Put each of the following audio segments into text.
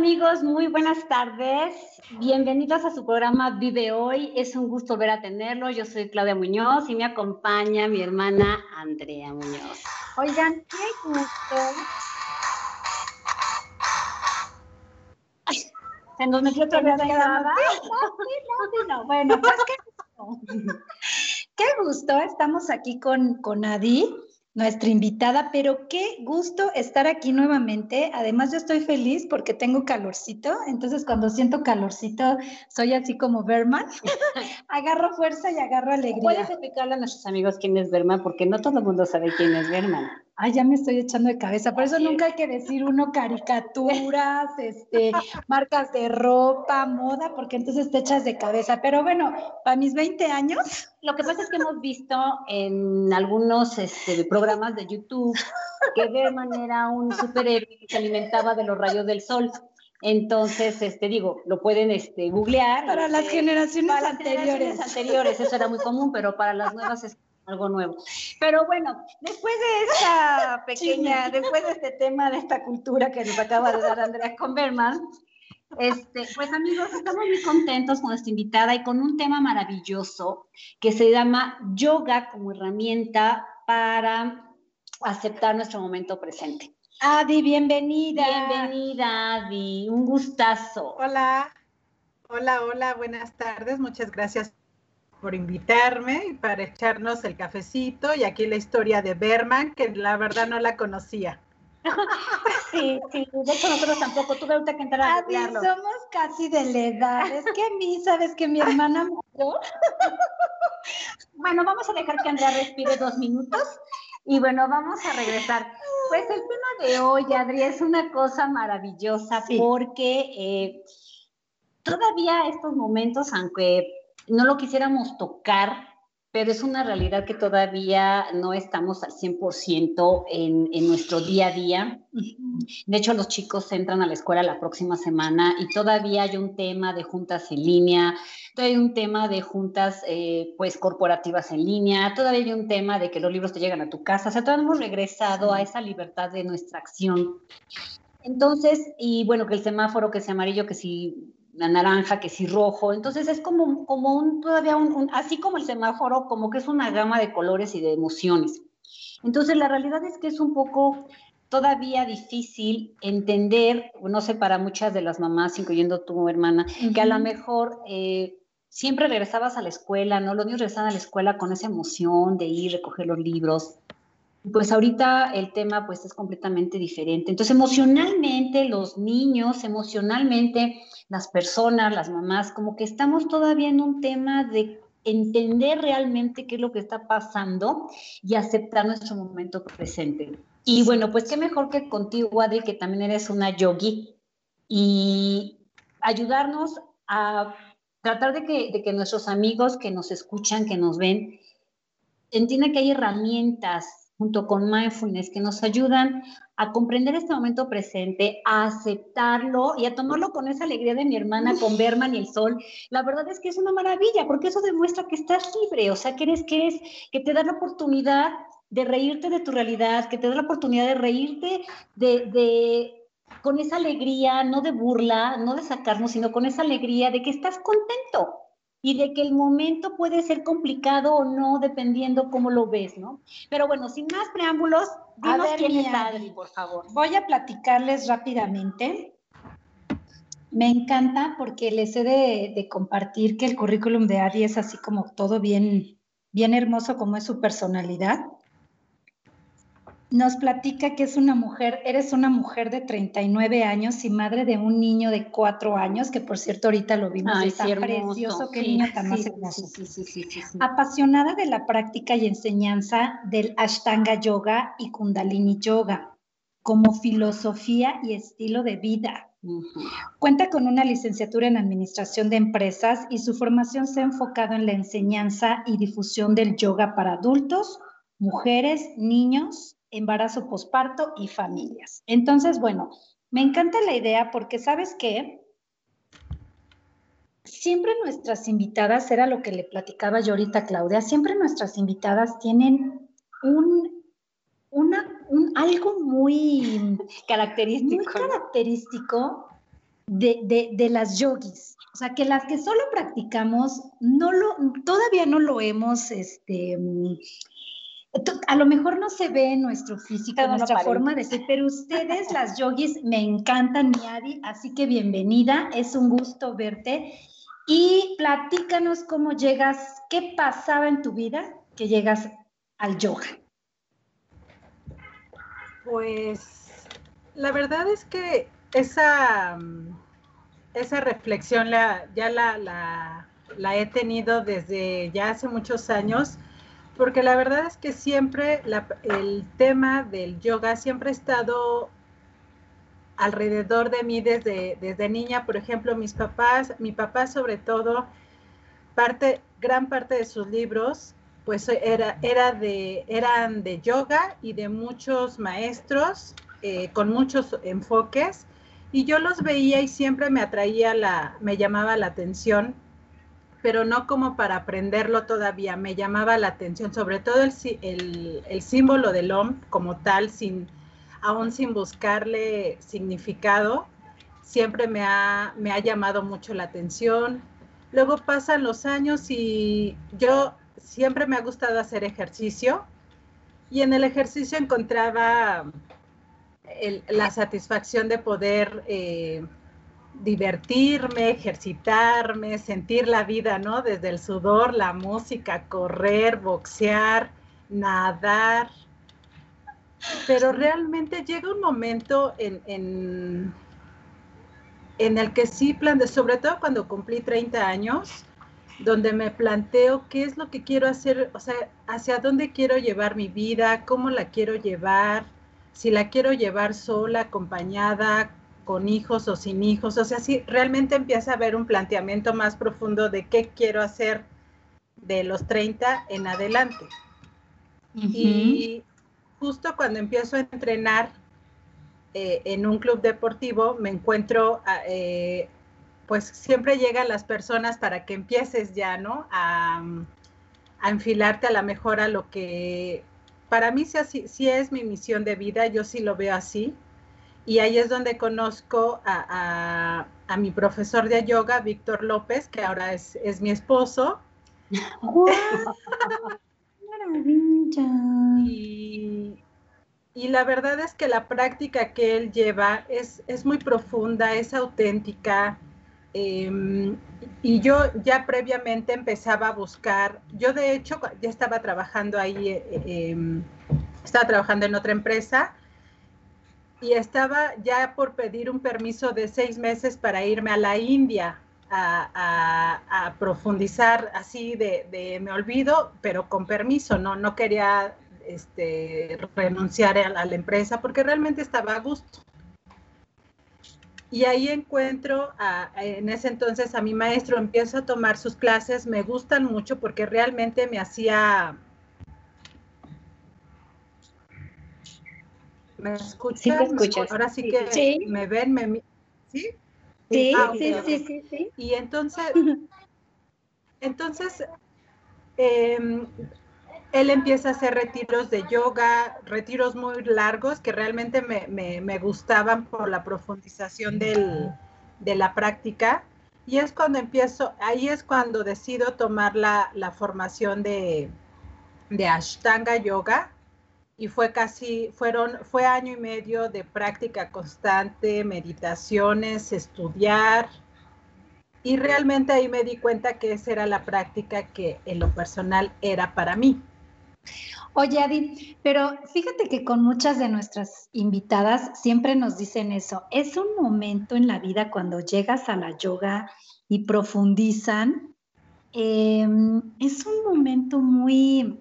Amigos, muy buenas tardes. Bienvenidos a su programa Vive Hoy. Es un gusto volver a tenerlo. Yo soy Claudia Muñoz y me acompaña mi hermana Andrea Muñoz. Oigan, qué gusto. se nos metió otra vez la no, no, Bueno, pues qué gusto. Qué gusto. Estamos aquí con, con Adi nuestra invitada, pero qué gusto estar aquí nuevamente. Además, yo estoy feliz porque tengo calorcito, entonces cuando siento calorcito, soy así como Berman, agarro fuerza y agarro alegría. Puedes explicarle a nuestros amigos quién es Berman, porque no todo el mundo sabe quién es Berman. Ay, ya me estoy echando de cabeza. Por eso nunca hay que decir uno caricaturas, este, marcas de ropa, moda, porque entonces te echas de cabeza. Pero bueno, para mis 20 años. Lo que pasa es que hemos visto en algunos este, programas de YouTube que Berman era un superhéroe que se alimentaba de los rayos del sol. Entonces, este, digo, lo pueden este, googlear. Para las este, generaciones para anteriores. Las generaciones anteriores, eso era muy común, pero para las nuevas algo nuevo. Pero bueno, después de esta pequeña, después de este tema, de esta cultura que nos acaba de dar Andrea Conberman, este, pues amigos, estamos muy contentos con esta invitada y con un tema maravilloso que se llama yoga como herramienta para aceptar nuestro momento presente. Adi, bienvenida. Bienvenida, Adi, un gustazo. Hola, hola, hola, buenas tardes, muchas gracias por invitarme y para echarnos el cafecito y aquí la historia de Berman, que la verdad no la conocía. Sí, sí, de hecho nosotros tampoco, tuve ahorita que entrar a Adi, somos casi de la edad, es que a mí, ¿sabes que mi hermana murió? Bueno, vamos a dejar que Andrea respire dos minutos y bueno, vamos a regresar. Pues el tema de hoy, Adri, es una cosa maravillosa porque eh, todavía estos momentos, aunque no lo quisiéramos tocar, pero es una realidad que todavía no estamos al 100% en, en nuestro día a día. De hecho, los chicos entran a la escuela la próxima semana y todavía hay un tema de juntas en línea, todavía hay un tema de juntas eh, pues corporativas en línea, todavía hay un tema de que los libros te llegan a tu casa, o sea, todavía hemos regresado a esa libertad de nuestra acción. Entonces, y bueno, que el semáforo, que sea amarillo, que si naranja, que si rojo. Entonces es como, como un, todavía un, así como el semáforo, como que es una gama de colores y de emociones. Entonces la realidad es que es un poco todavía difícil entender, no sé, para muchas de las mamás, incluyendo tu hermana, que a lo mejor eh, siempre regresabas a la escuela, ¿no? Los niños regresaban a la escuela con esa emoción de ir, recoger los libros, pues ahorita el tema pues es completamente diferente. Entonces emocionalmente los niños, emocionalmente las personas, las mamás, como que estamos todavía en un tema de entender realmente qué es lo que está pasando y aceptar nuestro momento presente. Y bueno, pues qué mejor que contigo, Adri, que también eres una yogi y ayudarnos a tratar de que, de que nuestros amigos que nos escuchan, que nos ven, entiendan que hay herramientas junto con mindfulness que nos ayudan a comprender este momento presente, a aceptarlo y a tomarlo con esa alegría de mi hermana, con Berman y el sol. La verdad es que es una maravilla, porque eso demuestra que estás libre, o sea, que eres, que eres, que te da la oportunidad de reírte de tu realidad, que te da la oportunidad de reírte de, de con esa alegría, no de burla, no de sacarnos, sino con esa alegría de que estás contento y de que el momento puede ser complicado o no, dependiendo cómo lo ves, ¿no? Pero bueno, sin más preámbulos, dinos quién es Adri, por favor. Voy a platicarles rápidamente. Me encanta porque les he de, de, compartir que el currículum de Adri es así como todo bien, bien hermoso como es su personalidad nos platica que es una mujer, eres una mujer de 39 años y madre de un niño de 4 años, que por cierto ahorita lo vimos, Ay, está sí, precioso, qué sí, niño tan más sí, hermoso. Apasionada de la práctica y enseñanza del Ashtanga Yoga y Kundalini Yoga como filosofía y estilo de vida. Ujú. Cuenta con una licenciatura en Administración de Empresas y su formación se ha enfocado en la enseñanza y difusión del yoga para adultos, mujeres, niños, embarazo posparto y familias. Entonces, bueno, me encanta la idea porque sabes qué? Siempre nuestras invitadas, era lo que le platicaba yo ahorita a Claudia, siempre nuestras invitadas tienen un, una, un, algo muy Característico. muy característico de, las yogis. O sea, que las que solo practicamos, no lo, todavía no lo hemos, este, a lo mejor no se ve en nuestro físico, en nuestra forma de ser, pero ustedes, las yogis, me encantan, Miadi, así que bienvenida, es un gusto verte. Y platícanos cómo llegas, qué pasaba en tu vida que llegas al yoga. Pues la verdad es que esa, esa reflexión la, ya la, la, he tenido desde ya hace muchos años, porque la verdad es que siempre el tema del yoga siempre ha estado alrededor de mí desde, desde niña. Por ejemplo, mis papás, mi papá sobre todo, parte, gran parte de sus libros pues era, era de, eran de yoga y de muchos maestros eh, con muchos enfoques y yo los veía y siempre me atraía la, me llamaba la atención, pero no como para aprenderlo todavía, me llamaba la atención, sobre todo el, el, el símbolo del OM como tal, sin, aún sin buscarle significado, siempre me ha, me ha llamado mucho la atención. Luego pasan los años y yo siempre me ha gustado hacer ejercicio y en el ejercicio encontraba la satisfacción de poder eh, divertirme, ejercitarme, sentir la vida, ¿no? Desde el sudor, la música, correr, boxear, nadar. Pero realmente llega un momento en, en, en el que sí, plan sobre todo cuando cumplí 30 años, donde me planteo qué es lo que quiero hacer, o sea, hacia dónde quiero llevar mi vida, cómo la quiero llevar, si la quiero llevar sola, acompañada, con hijos o sin hijos, o sea, si realmente empieza a haber un planteamiento más profundo de qué quiero hacer de los 30 en adelante. Y justo cuando empiezo a entrenar eh, en un club deportivo, me encuentro eh, pues siempre llegan las personas para que empieces ya, ¿no? A, enfilarte a la mejor a lo que para mí sí, es mi misión de vida, yo sí lo veo así. Y ahí es donde conozco a, mi profesor de yoga, Víctor López, que ahora es, mi esposo. Maravilla. Y, y, la verdad es que la práctica que él lleva es, es muy profunda, es auténtica, Em, y yo ya previamente empezaba a buscar, yo de hecho ya estaba trabajando ahí, eh, eh, em, estaba trabajando en otra empresa y estaba ya por pedir un permiso de seis meses para irme a la India a, profundizar así de, me olvido, pero con permiso, no, no quería este, renunciar a la empresa porque realmente estaba a gusto. Y ahí encuentro en ese entonces a mi maestro, empiezo a tomar sus clases, me gustan mucho porque realmente me hacía... ¿Me escuchan? Sí, Ahora sí que me ven, me... ¿Sí? Sí, ah, sí, sí, sí, sí, Y entonces, entonces, eh, él empieza a hacer retiros de yoga, retiros muy largos que realmente me, gustaban por la profundización de la práctica. Y es cuando empiezo, ahí es cuando decido tomar la, formación de, de, Ashtanga Yoga. Y fue casi, fueron, fue año y medio de práctica constante, meditaciones, estudiar. Y realmente ahí me di cuenta que esa era la práctica que en lo personal era para mí. Oye, Adi, pero fíjate que con muchas de nuestras invitadas siempre nos dicen eso. Es un momento en la vida cuando llegas a la yoga y profundizan. Em, es un momento muy,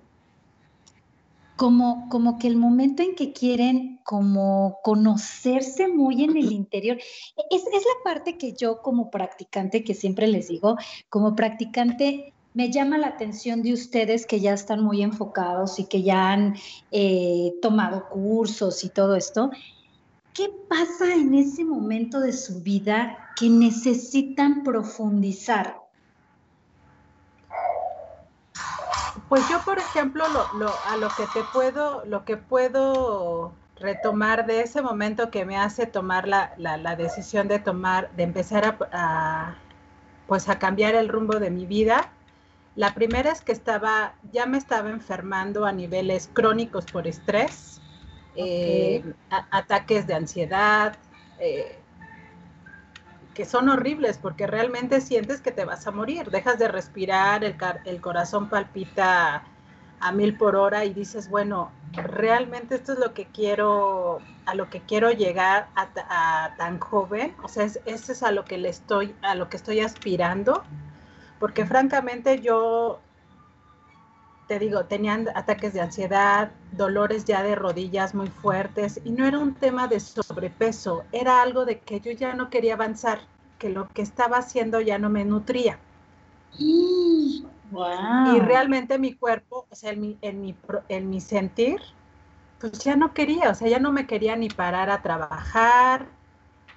como, como que el momento en que quieren como conocerse muy en el interior. Es, es la parte que yo como practicante, que siempre les digo, como practicante me llama la atención de ustedes que ya están muy enfocados y que ya han eh, tomado cursos y todo esto. ¿Qué pasa en ese momento de su vida que necesitan profundizar? Pues yo, por ejemplo, lo, a lo que te puedo, lo que puedo retomar de ese momento que me hace tomar la, decisión de tomar, de empezar a, pues a cambiar el rumbo de mi vida. La primera es que estaba, ya me estaba enfermando a niveles crónicos por estrés, eh, ataques de ansiedad, eh, que son horribles porque realmente sientes que te vas a morir, dejas de respirar, el, el corazón palpita a mil por hora y dices, bueno, realmente esto es lo que quiero, a lo que quiero llegar a, tan joven, o sea, es, es a lo que le estoy, a lo que estoy aspirando, porque francamente yo te digo, tenían ataques de ansiedad, dolores ya de rodillas muy fuertes y no era un tema de sobrepeso, era algo de que yo ya no quería avanzar, que lo que estaba haciendo ya no me nutría. Y realmente mi cuerpo, o sea, en mi, en mi, en mi sentir, pues ya no quería, o sea, ya no me quería ni parar a trabajar.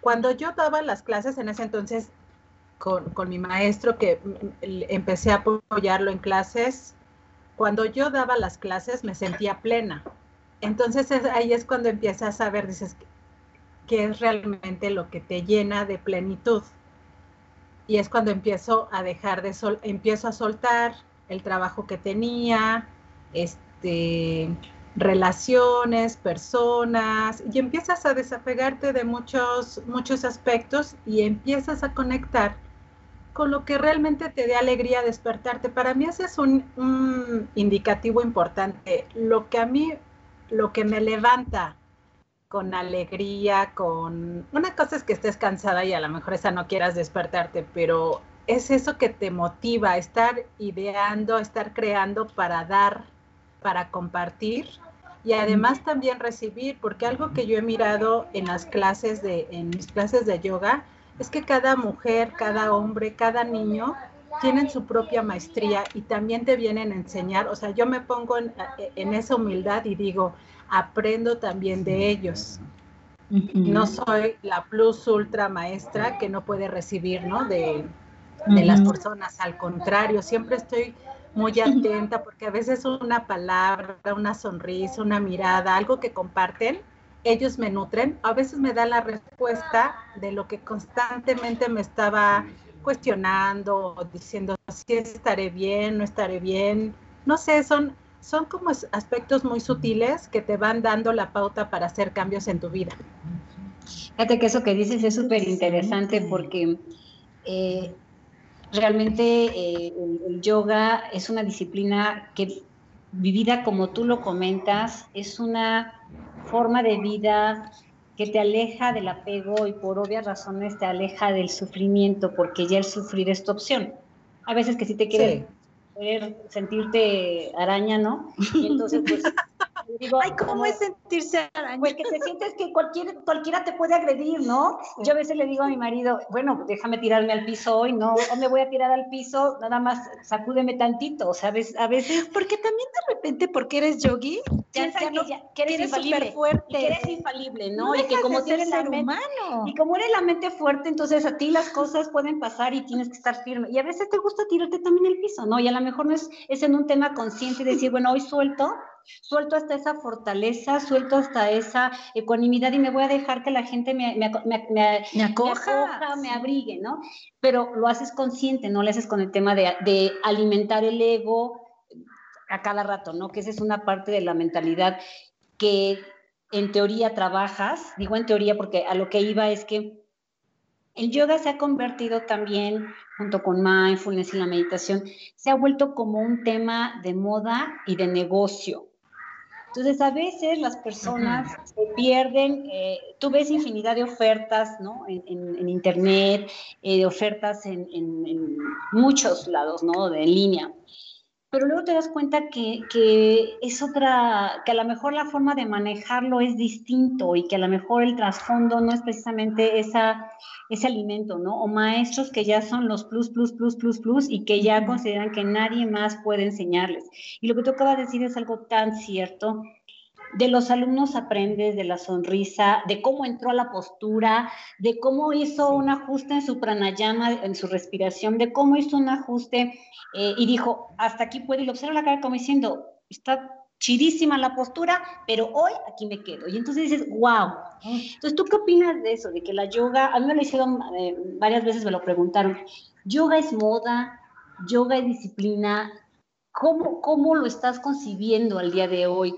Cuando yo daba las clases en ese entonces con, con mi maestro, que empecé a apoyarlo en clases, cuando yo daba las clases me sentía plena. Entonces ahí es cuando empiezas a ver, dices, qué es realmente lo que te llena de plenitud y es cuando empiezo a dejar de sol, empiezo a soltar el trabajo que tenía, este, relaciones, personas, y empiezas a desapegarte de muchos, muchos aspectos y empiezas a conectar con lo que realmente te dé alegría despertarte. Para mí ese es un, un indicativo importante. Lo que a mí, lo que me levanta con alegría, con... Una cosa es que estés cansada y a lo mejor esa no quieras despertarte, pero es eso que te motiva, estar ideando, estar creando para dar, para compartir y además también recibir, porque algo que yo he mirado en las clases de, en mis clases de yoga, es que cada mujer, cada hombre, cada niño tienen su propia maestría y también te vienen a enseñar, o sea, yo me pongo en, en esa humildad y digo, aprendo también de ellos. No soy la plus ultra maestra que no puede recibir, ¿no? De, las personas, al contrario, siempre estoy muy atenta porque a veces una palabra, una sonrisa, una mirada, algo que comparten, ellos me nutren, a veces me da la respuesta de lo que constantemente me estaba cuestionando, diciendo si estaré bien, no estaré bien. No sé, son son como aspectos muy sutiles que te van dando la pauta para hacer cambios en tu vida. Fíjate que eso que dices es súper interesante porque eh, realmente eh, el, yoga es una disciplina que vivida como tú lo comentas, es una forma de vida que te aleja del apego y por obvias razones te aleja del sufrimiento porque ya el sufrir es tu opción. A veces que si te quieres poder sentirte araña, ¿no? Y entonces, pues, digo, Ay, ¿cómo es sentirse araña? Pues que te sientes que cualquier, cualquiera te puede agredir, ¿no? Yo a veces le digo a mi marido, bueno, déjame tirarme al piso hoy, ¿no? O me voy a tirar al piso, nada más sacúdeme tantito, ¿sabes? A veces... Porque también de repente, porque eres yogi, ya, ya, que, eres, infalible, fuerte. Y que eres infalible, ¿no? y que como eres la mente, humano. Y como eres la mente fuerte, entonces a ti las cosas pueden pasar y tienes que estar firme. Y a veces te gusta tirarte también el piso, ¿no? Y a lo mejor no es, es en un tema consciente decir, bueno, hoy suelto, suelto hasta esa fortaleza, suelto hasta esa ecuanimidad y me voy a dejar que la gente me, me, me, me acoja, me abrigue, ¿no? Pero lo haces consciente, no lo haces con el tema de, de alimentar el ego a cada rato, ¿no? Que esa es una parte de la mentalidad que en teoría trabajas, digo en teoría porque a lo que iba es que el yoga se ha convertido también, junto con mindfulness y la meditación, se ha vuelto como un tema de moda y de negocio. Entonces, a veces las personas se pierden, eh, tú ves infinidad de ofertas, ¿no? En, Internet, eh, de ofertas en, en, muchos lados, ¿no? De línea pero luego te das cuenta que, que, es otra, que a lo mejor la forma de manejarlo es distinto y que a lo mejor el trasfondo no es precisamente esa, ese alimento, ¿no? O maestros que ya son los plus, plus, plus, plus, plus y que ya consideran que nadie más puede enseñarles. Y lo que tú acabas de decir es algo tan cierto de los alumnos aprendes de la sonrisa, de cómo entró a la postura, de cómo hizo un ajuste en su pranayama, en su respiración, de cómo hizo un ajuste eh, y dijo, hasta aquí puede, y lo observa la cara como diciendo, está chidísima la postura, pero hoy aquí me quedo. Y entonces dices, wow. Entonces, ¿tú qué opinas de eso? De que la yoga, a mí me lo hicieron eh, varias veces, me lo preguntaron, yoga es moda, yoga es disciplina, ¿cómo, cómo lo estás concibiendo al día de hoy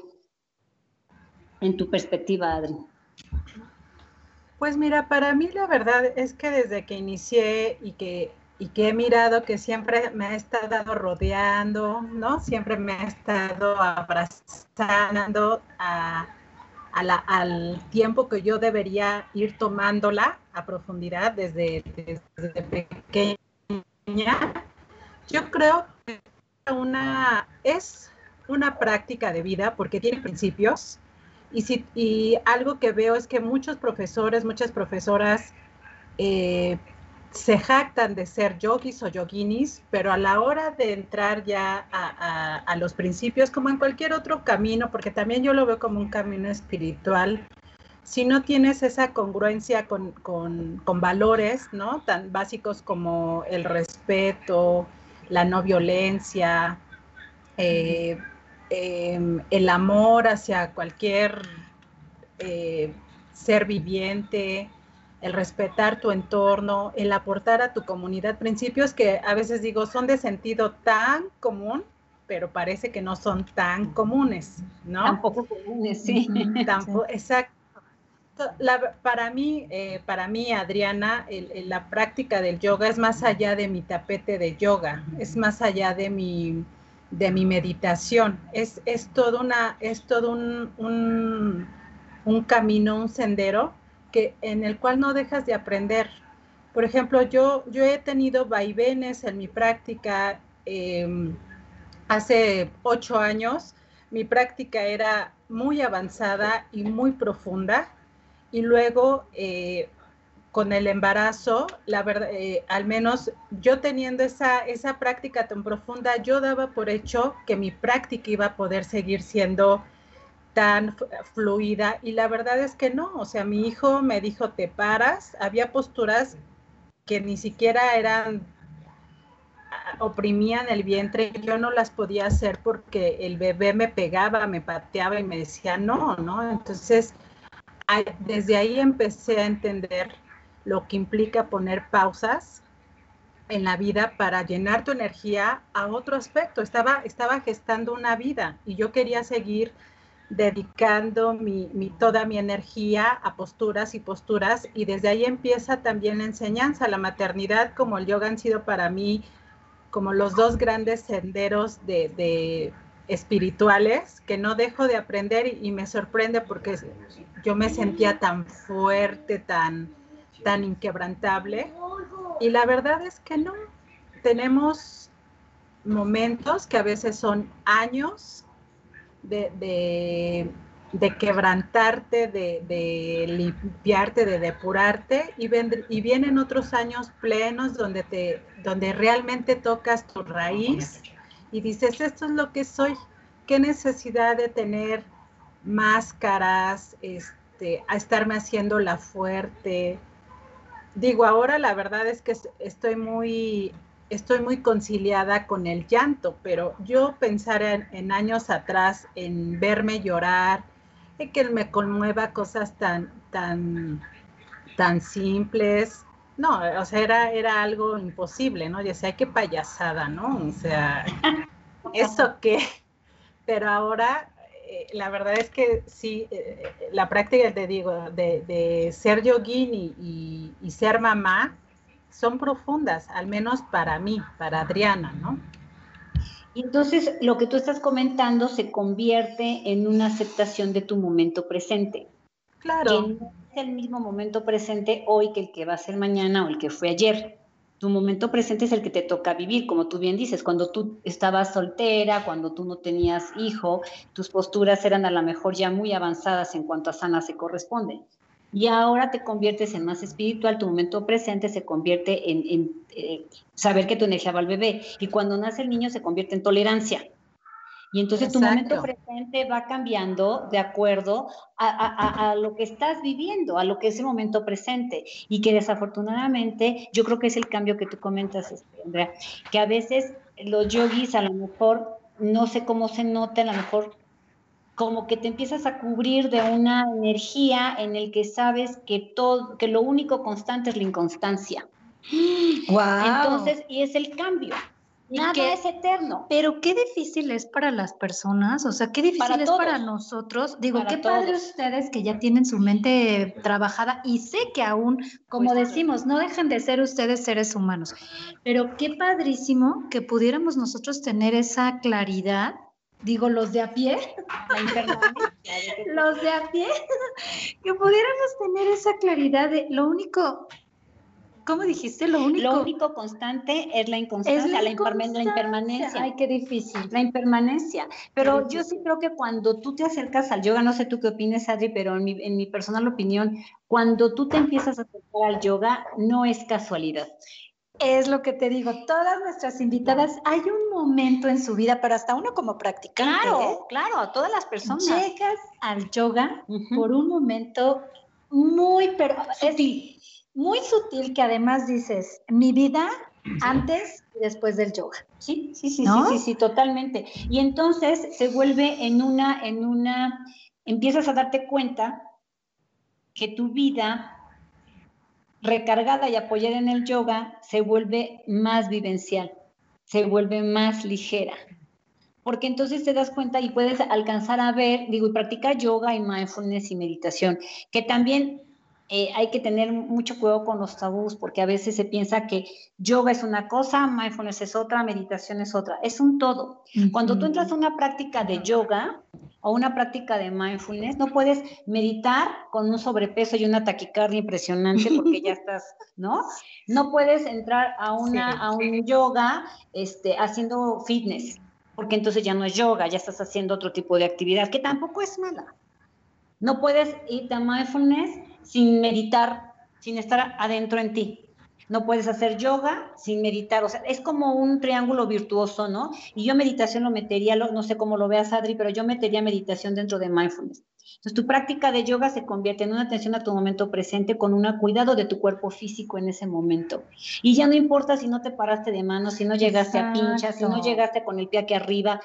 en tu perspectiva, Adri? Pues mira, para mí la verdad es que desde que inicié y que, y que he mirado que siempre me ha estado rodeando, ¿no? Siempre me ha estado abrazando al tiempo que yo debería ir tomándola a profundidad desde, desde pequeña. Yo creo que una, es una práctica de vida porque tiene principios, y, si, y algo que veo es que muchos profesores, muchas profesoras eh, se jactan de ser yogis o yoginis, pero a la hora de entrar ya a, los principios, como en cualquier otro camino, porque también yo lo veo como un camino espiritual, si no tienes esa congruencia con, valores, ¿no? Tan básicos como el respeto, la no violencia, eh, Em, el amor hacia cualquier eh, ser viviente, el respetar tu entorno, el aportar a tu comunidad, principios que a veces digo son de sentido tan común, pero parece que no son tan comunes, ¿no? Tampoco comunes, sí. Tampoco, exacto. para mí, eh, para mí, Adriana, la práctica del yoga es más allá de mi tapete de yoga, es más allá de mi de mi meditación. Es, es todo, una, es todo un, camino, un sendero que, en el cual no dejas de aprender. Por ejemplo, yo, yo he tenido vaivenes en mi práctica. Em, hace ocho años mi práctica era muy avanzada y muy profunda. Y luego eh, con el embarazo, la verdad, eh, al menos yo teniendo esa, esa práctica tan profunda, yo daba por hecho que mi práctica iba a poder seguir siendo tan fluida y la verdad es que no, o sea, mi hijo me dijo, te paras, había posturas que ni siquiera eran, ah, oprimían el vientre, yo no las podía hacer porque el bebé me pegaba, me pateaba y me decía, no, ¿no? Entonces, desde ahí empecé a entender lo que implica poner pausas en la vida para llenar tu energía a otro aspecto. Estaba, estaba gestando una vida y yo quería seguir dedicando mi, toda mi energía a posturas y posturas y desde ahí empieza también la enseñanza. La maternidad como el yoga han sido para mí como los dos grandes senderos de, espirituales que no dejo de aprender y me sorprende porque yo me sentía tan fuerte, tan tan inquebrantable. Y la verdad es que no. Tenemos momentos que a veces son años de, quebrantarte, de, limpiarte, de depurarte, y, y vienen otros años plenos donde, te, donde realmente tocas tu raíz y dices, esto es lo que soy, qué necesidad de tener máscaras, este, a estarme haciendo la fuerte, digo, ahora la verdad es que estoy muy, estoy muy conciliada con el llanto, pero yo pensar en, años atrás, en verme llorar, en que me conmueva cosas tan, tan, tan simples, no, o sea, era, era algo imposible, ¿no? Ya sea, qué payasada, ¿no? O sea, ¿eso qué? Pero ahora eh, la verdad es que sí, eh, la práctica, te digo, de, ser yogini y, ser mamá son profundas, al menos para mí, para Adriana, ¿no? Y entonces lo que tú estás comentando se convierte en una aceptación de tu momento presente. Claro. Que no es el mismo momento presente hoy que el que va a ser mañana o el que fue ayer tu momento presente es el que te toca vivir, como tú bien dices, cuando tú estabas soltera, cuando tú no tenías hijo, tus posturas eran a lo mejor ya muy avanzadas en cuanto a sana se corresponde. Y ahora te conviertes en más espiritual, tu momento presente se convierte en, eh, saber que tu energía va al bebé. Y cuando nace el niño se convierte en tolerancia. Y entonces tu momento presente va cambiando de acuerdo a, lo que estás viviendo, a lo que es el momento presente. Y que desafortunadamente yo creo que es el cambio que tú comentas, este, Andrea, que a veces los yogis a lo mejor, no sé cómo se nota, a lo mejor como que te empiezas a cubrir de una energía en el que sabes que todo, que lo único constante es la inconstancia. Wow. Entonces, y es el cambio. Nada es eterno. Pero qué difícil es para las personas, o sea, qué difícil es para nosotros. Digo, qué padre ustedes que ya tienen su mente trabajada y sé que aún, como pues, decimos, no dejan de ser ustedes seres humanos. Pero qué padrísimo que pudiéramos nosotros tener esa claridad digo los de a pie, los de a pie, que pudiéramos tener esa claridad de lo único ¿Cómo dijiste? Lo único. Lo único constante es la inconstancia, la, impermanencia. Ay, qué difícil. La impermanencia. Pero yo sí creo que cuando tú te acercas al yoga, no sé tú qué opines, Adri, pero en mi, en mi personal opinión, cuando tú te empiezas a acercar al yoga, no es casualidad. Es lo que te digo, todas nuestras invitadas, hay un momento en su vida, pero hasta uno como practicante. Claro, ¿eh? claro, a todas las personas. Llegas al yoga por un momento muy, pero muy sutil que además dices, mi vida antes y después del yoga. Sí, sí, sí, sí, sí, sí, totalmente. Y entonces se vuelve en una, en una, empiezas a darte cuenta que tu vida recargada y apoyada en el yoga se vuelve más vivencial, se vuelve más ligera. Porque entonces te das cuenta y puedes alcanzar a ver, digo, y practicar yoga y mindfulness y meditación, que también eh, hay que tener mucho cuidado con los tabús, porque a veces se piensa que yoga es una cosa, mindfulness es otra, meditación es otra, es un todo. Cuando tú entras a una práctica de yoga o una práctica de mindfulness, no puedes meditar con un sobrepeso y una taquicardia impresionante porque ya estás, ¿no? No puedes entrar a, una, a un yoga este, haciendo fitness, porque entonces ya no es yoga, ya estás haciendo otro tipo de actividad, que tampoco es mala. No puedes ir a mindfulness sin meditar, sin estar adentro en ti. No puedes hacer yoga sin meditar, o sea, es como un triángulo virtuoso, ¿no? Y yo meditación lo metería, no sé cómo lo veas, Adri, pero yo metería meditación dentro de mindfulness. Entonces, tu práctica de yoga se convierte en una atención a tu momento presente con un cuidado de tu cuerpo físico en ese momento. Y ya no importa si no te paraste de mano, si no llegaste a pinchas, si no llegaste con el pie aquí arriba,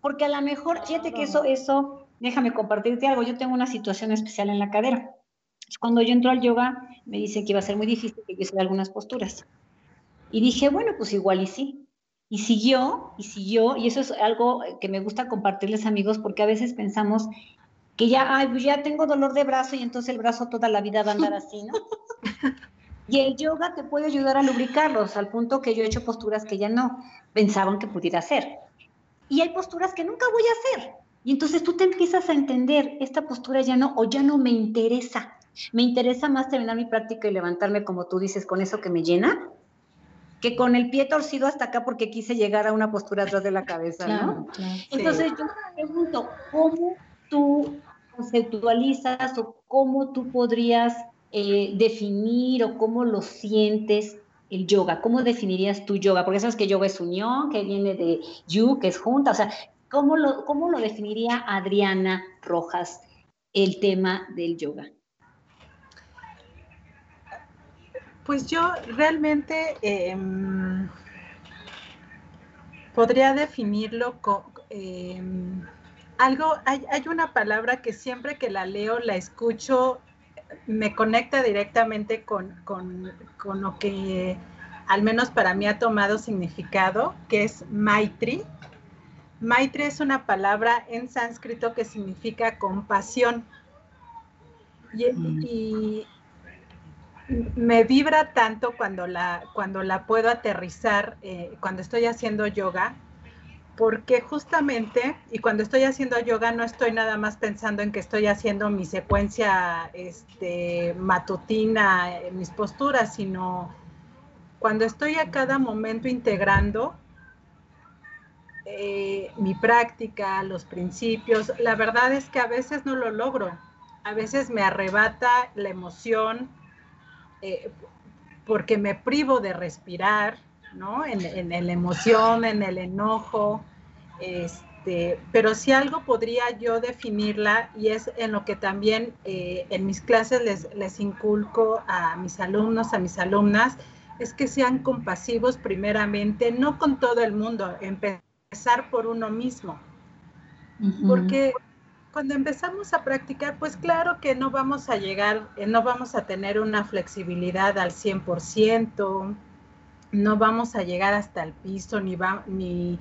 porque a lo mejor, fíjate que eso, eso, déjame compartirte algo, yo tengo una situación especial en la cadera. Cuando yo entro al yoga, me dicen que iba a ser muy difícil que yo hiciera algunas posturas. Y dije, bueno, pues igual y sí. Y siguió, y siguió, y eso es algo que me gusta compartirles amigos, porque a veces pensamos que ya, ay, pues ya tengo dolor de brazo y entonces el brazo toda la vida va a andar así, ¿no? y el yoga te puede ayudar a lubricarlos, al punto que yo he hecho posturas que ya no pensaban que pudiera hacer. Y hay posturas que nunca voy a hacer. Y entonces tú te empiezas a entender, esta postura ya no, o ya no me interesa. Me interesa más terminar mi práctica y levantarme, como tú dices, con eso que me llena, que con el pie torcido hasta acá porque quise llegar a una postura atrás de la cabeza, ¿no? Entonces yo me pregunto, ¿cómo tú conceptualizas o cómo tú podrías eh, definir o cómo lo sientes el yoga? ¿Cómo definirías tu yoga? Porque sabes que yoga es unión, que viene de yu, que es junta. O sea, ¿cómo lo, cómo lo definiría Adriana Rojas el tema del yoga? Pues yo realmente em, podría definirlo con em, algo, hay, una palabra que siempre que la leo, la escucho, me conecta directamente con, lo que al menos para mí ha tomado significado, que es Maitri. Maitri es una palabra en sánscrito que significa compasión. y, mm me vibra tanto cuando la, cuando la puedo aterrizar, eh, cuando estoy haciendo yoga, porque justamente, y cuando estoy haciendo yoga no estoy nada más pensando en que estoy haciendo mi secuencia este, matutina, mis posturas, sino cuando estoy a cada momento integrando eh, mi práctica, los principios, la verdad es que a veces no lo logro, a veces me arrebata la emoción, eh, porque me privo de respirar, ¿no? En, la emoción, en el enojo, este, pero si algo podría yo definirla y es en lo que también eh, en mis clases les, les inculco a mis alumnos, a mis alumnas, es que sean compasivos primeramente, no con todo el mundo, empezar por uno mismo. Porque cuando empezamos a practicar, pues claro que no vamos a llegar, eh, no vamos a tener una flexibilidad al 100%, no vamos a llegar hasta el piso, ni, va, ni,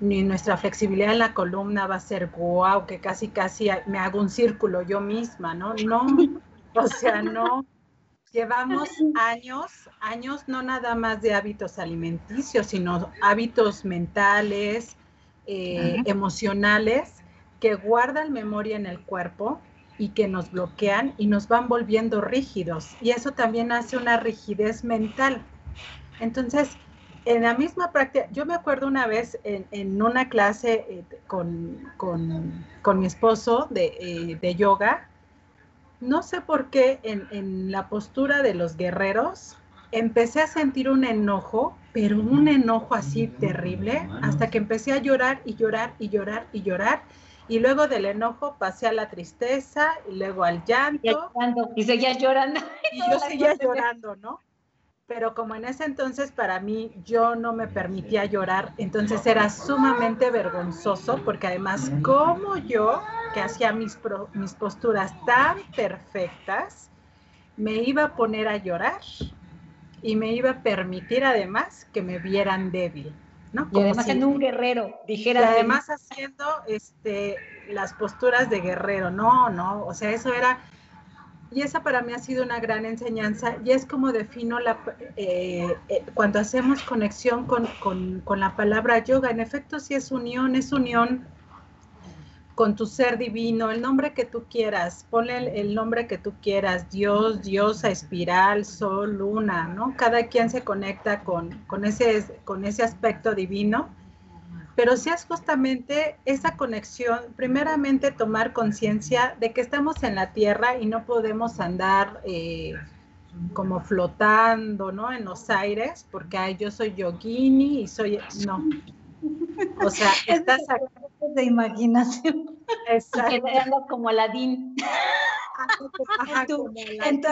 ni nuestra flexibilidad en la columna va a ser guau, que casi casi me hago un círculo yo misma, ¿no? No, o sea, no. Llevamos años, años no nada más de hábitos alimenticios, sino hábitos mentales, eh, emocionales, que guardan memoria en el cuerpo y que nos bloquean y nos van volviendo rígidos. Y eso también hace una rigidez mental. Entonces, en la misma práctica, yo me acuerdo una vez en, una clase eh, con, mi esposo eh, de, yoga, no sé por qué en, en, la postura de los guerreros empecé a sentir un enojo, pero un enojo así terrible, hasta que empecé a llorar y llorar y llorar y llorar luego del enojo pasé a la tristeza y luego al llanto. Y, seguía llorando. Y yo seguía llorando, ¿no? Pero como en ese entonces para mí yo no me permitía llorar, entonces era sumamente vergonzoso porque además como yo, que hacía mis, mis posturas tan perfectas, me iba a poner a llorar y me iba a permitir además que me vieran débil. Y además siendo un guerrero, dijera. Y además haciendo este, las posturas de guerrero, no, no, o sea, eso era, y esa para mí ha sido una gran enseñanza, y es como defino la, eh, eh, cuando hacemos conexión con, con, la palabra yoga, en efecto sí es unión, es unión con tu ser divino, el nombre que tú quieras, ponle el, nombre que tú quieras, Dios, diosa, espiral, sol, luna, ¿no? Cada quien se conecta con, con, ese, con ese aspecto divino, pero si es justamente esa conexión, primeramente tomar conciencia de que estamos en la tierra y no podemos andar eh, como flotando, ¿no? En los aires, porque ay, yo soy yogini y soy, no, o sea, estás de imaginación. Exacto. Como Aladín. en tu, en tu,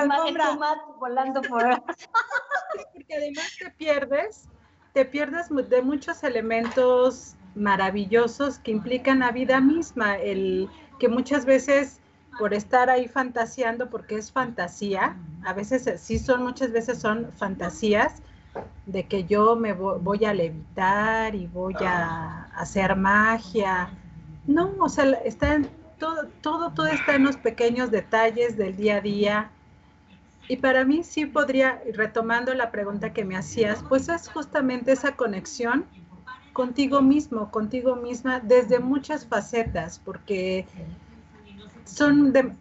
volando por Porque además te pierdes, te pierdes de muchos elementos maravillosos que implican la vida misma, el que muchas veces por estar ahí fantaseando, porque es fantasía, a veces sí son, muchas veces son fantasías, de que yo me voy a levitar y voy a hacer magia. No, o sea, está en todo, todo, todo está en los pequeños detalles del día a día. Y para mí sí podría, retomando la pregunta que me hacías, pues es justamente esa conexión contigo mismo, contigo misma, desde muchas facetas, porque son de,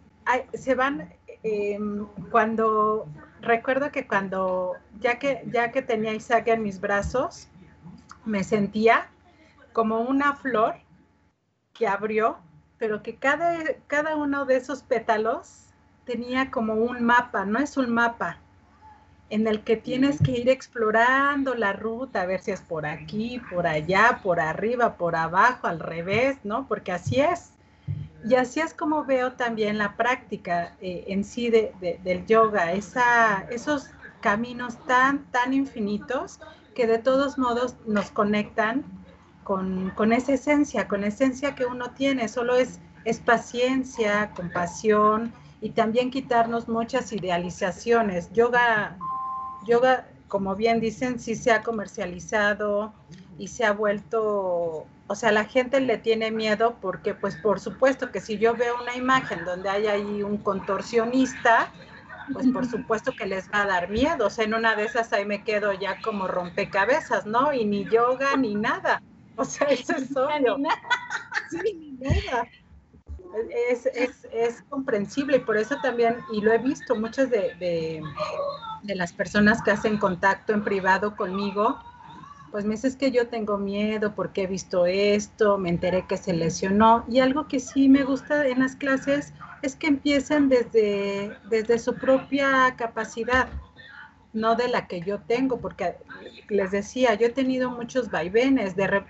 se van em, cuando recuerdo que cuando, ya que, ya que tenía Isaac en mis brazos, me sentía como una flor que abrió, pero que cada, cada uno de esos pétalos tenía como un mapa, no es un mapa, en el que tienes que ir explorando la ruta, a ver si es por aquí, por allá, por arriba, por abajo, al revés, ¿no? Porque así es. Y así es como veo también la práctica eh, en sí del yoga, esa, esos caminos tan, tan infinitos que de todos modos nos conectan con, con, esa esencia, con la esencia que uno tiene. Solo es, es paciencia, compasión y también quitarnos muchas idealizaciones. Yoga, yoga, como bien dicen, sí se ha comercializado y se ha vuelto o sea, la gente le tiene miedo porque, pues, por supuesto que si yo veo una imagen donde hay ahí un contorsionista, pues por supuesto que les va a dar miedo. O sea, en una de esas ahí me quedo ya como rompecabezas, ¿no? Y ni yoga ni nada. O sea, eso es obvio. Sí, ni nada. Es, es, es, comprensible y por eso también, y lo he visto, muchas de, de, de las personas que hacen contacto en privado conmigo, pues me dices que yo tengo miedo porque he visto esto, me enteré que se lesionó. Y algo que sí me gusta en las clases es que empiecen desde, desde su propia capacidad, no de la que yo tengo, porque les decía, yo he tenido muchos vaivenes, de,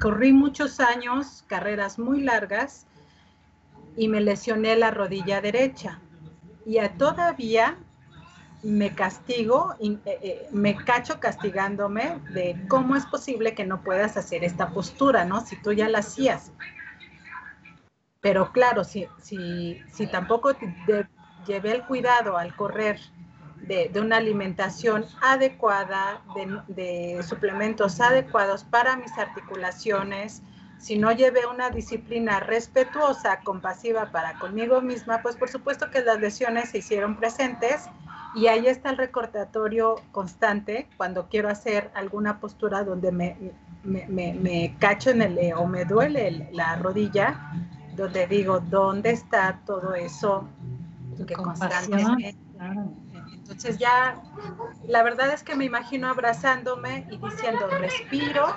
corrí muchos años, carreras muy largas, y me lesioné la rodilla derecha. Y todavía me castigo, y, eh, eh, me cacho castigándome de cómo es posible que no puedas hacer esta postura, ¿no? Si tú ya la hacías. pero claro, si, si, si tampoco llevé el cuidado al correr de, una alimentación adecuada, de, suplementos adecuados para mis articulaciones, si no llevé una disciplina respetuosa, compasiva para conmigo misma, pues por supuesto que las lesiones se hicieron presentes y ahí está el recortatorio constante cuando quiero hacer alguna postura donde me, me, cacho en el o me duele la rodilla, donde digo, ¿dónde está todo eso que constantemente? Entonces ya, la verdad es que me imagino abrazándome y diciendo, respiro,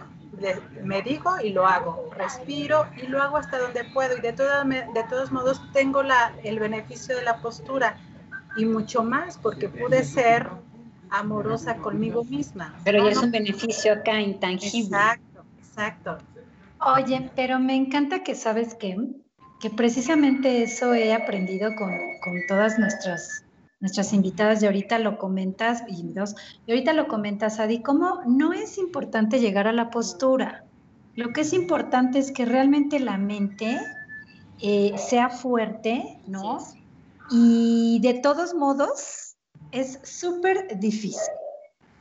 me digo y lo hago, respiro y lo hago hasta donde puedo y de, de todos modos tengo la, el beneficio de la postura y mucho más porque pude ser amorosa conmigo misma. Pero ya es un beneficio acá intangible. Exacto, exacto. Oye, pero me encanta que sabes que, que precisamente eso he aprendido con, con todas nuestras nuestras invitadas y ahorita lo comentas, y, dos, y ahorita lo comentas, Adi, cómo no es importante llegar a la postura. Lo que es importante es que realmente la mente eh, sea fuerte, ¿no? Y de todos modos, es súper difícil.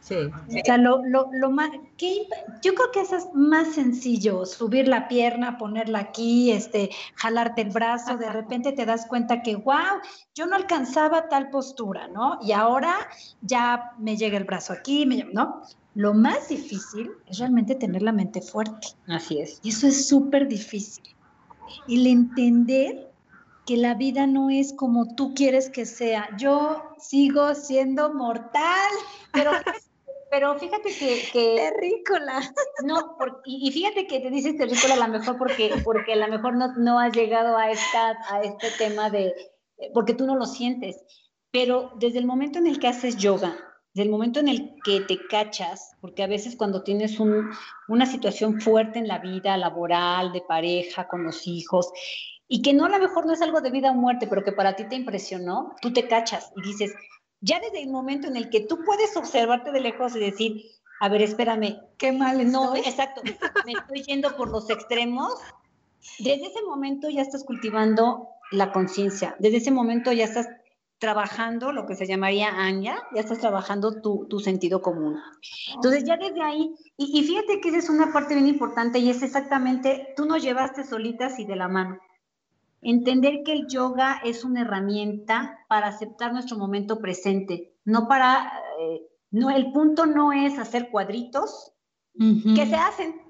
Sí. O sea, lo, lo, más, que, yo creo que eso es más sencillo, subir la pierna, ponerla aquí, este, jalarte el brazo, de repente te das cuenta que, wow, yo no alcanzaba tal postura, ¿no? Y ahora ya me llega el brazo aquí, ¿no? Lo más difícil es realmente tener la mente fuerte. Así es. Y eso es súper difícil. El entender que la vida no es como tú quieres que sea. Yo sigo siendo mortal, pero pero fíjate que... que terrícola. No, y, fíjate que te dices terrícola a lo mejor porque, porque a lo mejor no, no has llegado a, esta, a este tema de... porque tú no lo sientes. Pero desde el momento en el que haces yoga, desde el momento en el que te cachas, porque a veces cuando tienes un, una situación fuerte en la vida laboral, de pareja, con los hijos, y que no a lo mejor no es algo de vida o muerte, pero que para ti te impresionó, tú te cachas y dices, ya desde el momento en el que tú puedes observarte de lejos y decir, a ver, espérame, qué mal estoy. No, exacto, me estoy yendo por los extremos. Desde ese momento ya estás cultivando la conciencia, desde ese momento ya estás trabajando lo que se llamaría Anya, ya estás trabajando tu, tu sentido común. Entonces ya desde ahí, y, y, fíjate que esa es una parte bien importante y es exactamente, tú nos llevaste solitas y de la mano. Entender que el yoga es una herramienta para aceptar nuestro momento presente, no para, eh, no, el punto no es hacer cuadritos que se hacen,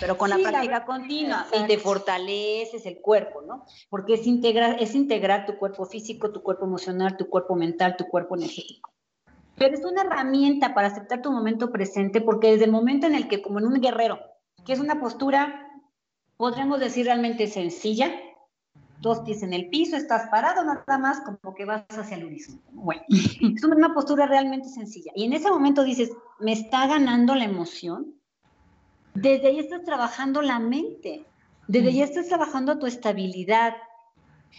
pero con la práctica continua y te fortaleces el cuerpo, ¿no? Porque es integrar, es integrar tu cuerpo físico, tu cuerpo emocional, tu cuerpo mental, tu cuerpo energético. Pero es una herramienta para aceptar tu momento presente, porque desde el momento en el que, como en un guerrero, que es una postura, podríamos decir realmente sencilla, dos pies en el piso, estás parado nada más como que vas hacia el horizonte. Bueno, es una postura realmente sencilla. Y en ese momento dices, me está ganando la emoción. Desde ahí estás trabajando la mente, desde ahí estás trabajando tu estabilidad.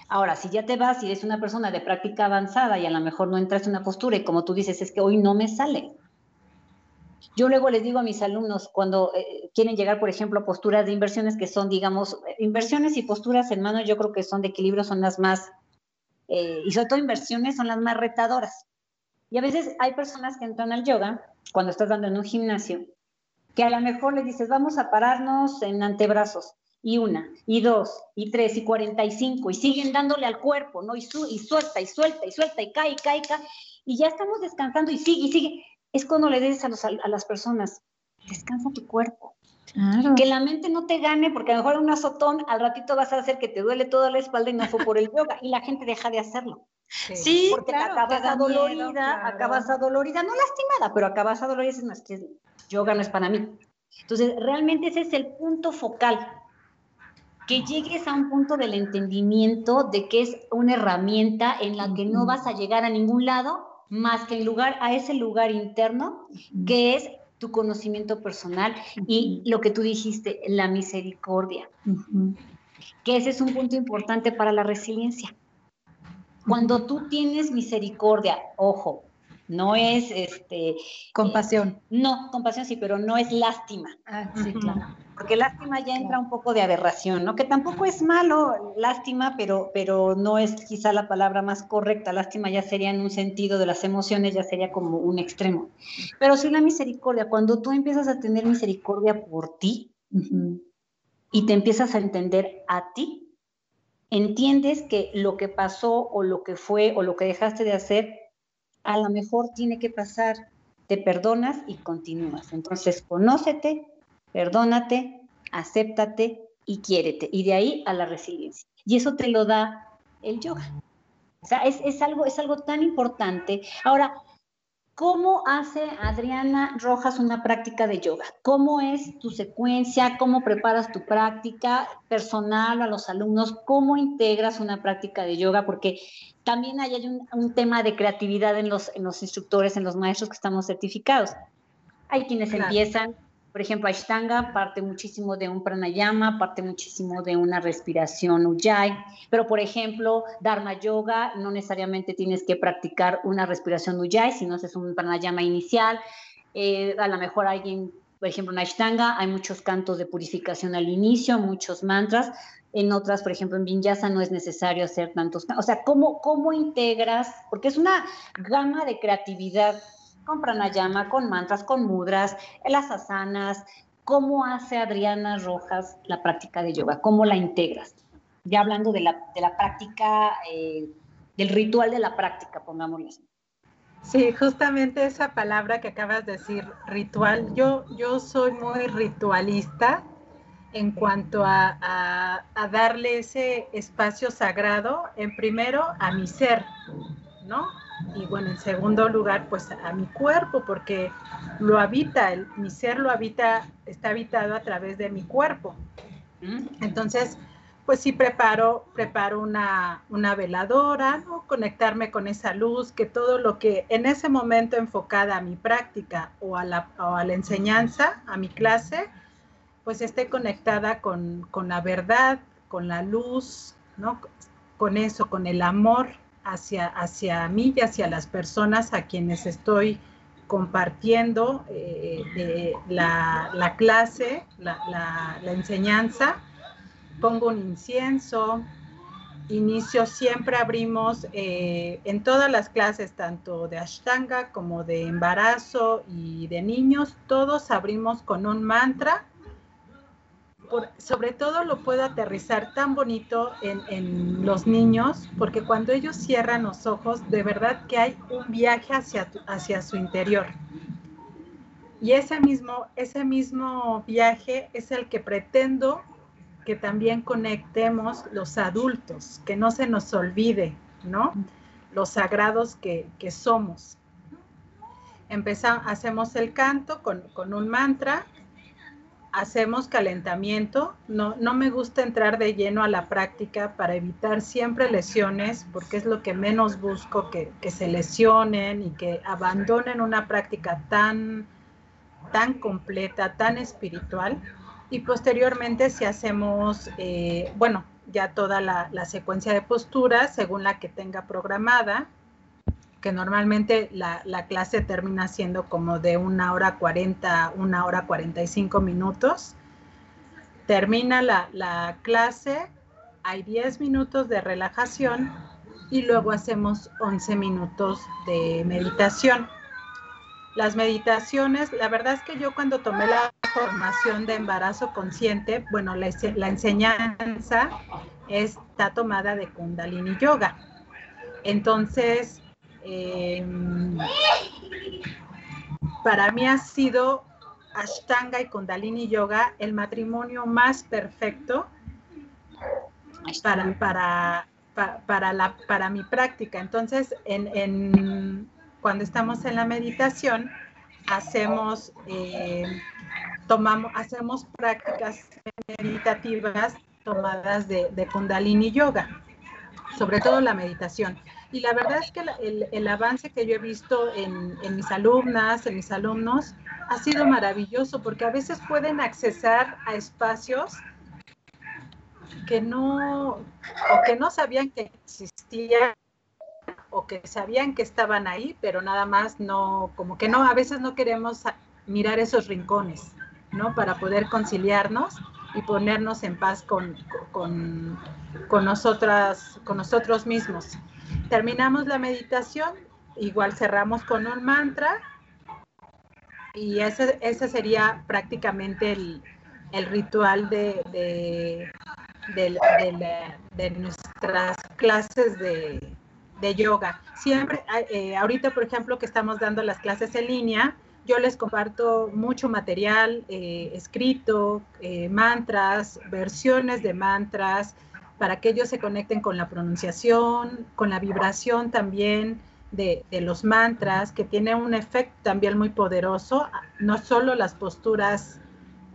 Ahora, si ya te vas y eres una persona de práctica avanzada y a lo mejor no entras en una postura y como tú dices, es que hoy no me sale, yo luego les digo a mis alumnos cuando eh, quieren llegar, por ejemplo, a posturas de inversiones que son, digamos, inversiones y posturas en mano, yo creo que son de equilibrio, son las más, eh, y sobre todo inversiones son las más retadoras. Y a veces hay personas que entran al yoga cuando estás dando en un gimnasio, que a lo mejor les dices, vamos a pararnos en antebrazos, y una, y dos, y tres, y cuarenta y cinco, y siguen dándole al cuerpo, ¿no? Y, su, y suelta, y suelta, y suelta, y cae, y cae, y cae, y ya estamos descansando, y sigue, y sigue es cuando le dices a, a, las personas, descansa tu cuerpo. Que la mente no te gane, porque a lo mejor un azotón al ratito vas a hacer que te duele toda la espalda y no fue por el yoga, y la gente deja de hacerlo. Sí, porque acabas adolorida, acabas adolorida, no lastimada, pero acabas adolorida, no es que yoga no es para mí. Entonces, realmente ese es el punto focal, que llegues a un punto del entendimiento de que es una herramienta en la que no vas a llegar a ningún lado más que en lugar a ese lugar interno que es tu conocimiento personal y lo que tú dijiste, la misericordia. Que ese es un punto importante para la resiliencia. Cuando tú tienes misericordia, ojo, no es este compasión. Eh, no, compasión sí, pero no es lástima. Ah, sí, claro. Porque lástima ya entra un poco de aberración, ¿no? Que tampoco es malo, lástima, pero, pero no es quizá la palabra más correcta. Lástima ya sería en un sentido de las emociones, ya sería como un extremo. Pero sí la misericordia, cuando tú empiezas a tener misericordia por ti y te empiezas a entender a ti, entiendes que lo que pasó o lo que fue o lo que dejaste de hacer, a lo mejor tiene que pasar, te perdonas y continúas. Entonces, conócete, perdónate, acéptate y quiérete. Y de ahí a la resiliencia. Y eso te lo da el yoga. O sea, es, algo, es algo tan importante. Ahora, ¿Cómo hace Adriana Rojas una práctica de yoga? ¿Cómo es tu secuencia? ¿Cómo preparas tu práctica personal a los alumnos? ¿Cómo integras una práctica de yoga? Porque también hay un, tema de creatividad en los, en los instructores, en los maestros que estamos certificados. Hay quienes empiezan por ejemplo, Ashtanga parte muchísimo de un pranayama, parte muchísimo de una respiración ujjayi, pero por ejemplo, Dharma Yoga no necesariamente tienes que practicar una respiración ujjayi, sino es un pranayama inicial. Eh, a lo mejor alguien, por ejemplo, en Ashtanga hay muchos cantos de purificación al inicio, muchos mantras. En otras, por ejemplo, en Vinyasa no es necesario hacer tantos. O sea, ¿cómo, cómo integras? Porque es una gama de creatividad con pranayama, con mantras, con mudras, las asanas. ¿Cómo hace Adriana Rojas la práctica de yoga? ¿Cómo la integras? Ya hablando de la, de la práctica, eh, del ritual de la práctica, pongámoslo así. Sí, justamente esa palabra que acabas de decir, ritual, yo, yo soy muy ritualista en cuanto a, a darle ese espacio sagrado, en primero a mi ser, ¿no? Y bueno, en segundo lugar, pues a mi cuerpo, porque lo habita, el, mi ser lo habita, está habitado a través de mi cuerpo. Entonces, pues sí preparo, preparo una, una veladora, ¿no? conectarme con esa luz, que todo lo que en ese momento enfocada a mi práctica o a la, o a la enseñanza, a mi clase, pues esté conectada con, con la verdad, con la luz, ¿no? con eso, con el amor hacia, hacia mí y hacia las personas a quienes estoy compartiendo eh, la, clase, la, enseñanza. Pongo un incienso, inicio, siempre abrimos eh, en todas las clases, tanto de Ashtanga como de embarazo y de niños, todos abrimos con un mantra sobre todo lo puedo aterrizar tan bonito en, los niños, porque cuando ellos cierran los ojos, de verdad que hay un viaje hacia, hacia su interior. Y ese mismo, ese mismo viaje es el que pretendo que también conectemos los adultos, que no se nos olvide, ¿no? Los sagrados que, somos. Empezamos, hacemos el canto con, con un mantra hacemos calentamiento. No, no me gusta entrar de lleno a la práctica para evitar siempre lesiones, porque es lo que menos busco, que, se lesionen y que abandonen una práctica tan, tan completa, tan espiritual. Y posteriormente si hacemos, eh, bueno, ya toda la, la secuencia de posturas según la que tenga programada, que normalmente la, clase termina siendo como de una hora 40, una hora 45 minutos. Termina la, clase, hay 10 minutos de relajación y luego hacemos 11 minutos de meditación. Las meditaciones, la verdad es que yo cuando tomé la formación de embarazo consciente, bueno, la, la enseñanza está tomada de Kundalini Yoga. Entonces, Em, para mí ha sido Ashtanga y Kundalini Yoga el matrimonio más perfecto para, para, para, la, para mi práctica. Entonces, en, cuando estamos en la meditación, hacemos, em, tomamos, hacemos prácticas meditativas tomadas de, de Kundalini Yoga, sobre todo la meditación. Y la verdad es que el, avance que yo he visto en, mis alumnas, en mis alumnos, ha sido maravilloso porque a veces pueden accesar a espacios que no, o que no sabían que existían o que sabían que estaban ahí, pero nada más no, como que no, a veces no queremos mirar esos rincones. ¿no? Para poder conciliarnos y ponernos en paz con, con, con, nosotras, con nosotros mismos. Terminamos la meditación, igual cerramos con un mantra y ese, ese sería prácticamente el, el ritual de, de, de, nuestras clases de, yoga. Siempre, eh, ahorita por ejemplo que estamos dando las clases en línea, yo les comparto mucho material eh, escrito, eh, mantras, versiones de mantras, para que ellos se conecten con la pronunciación, con la vibración también de, los mantras, que tiene un efecto también muy poderoso. No solo las posturas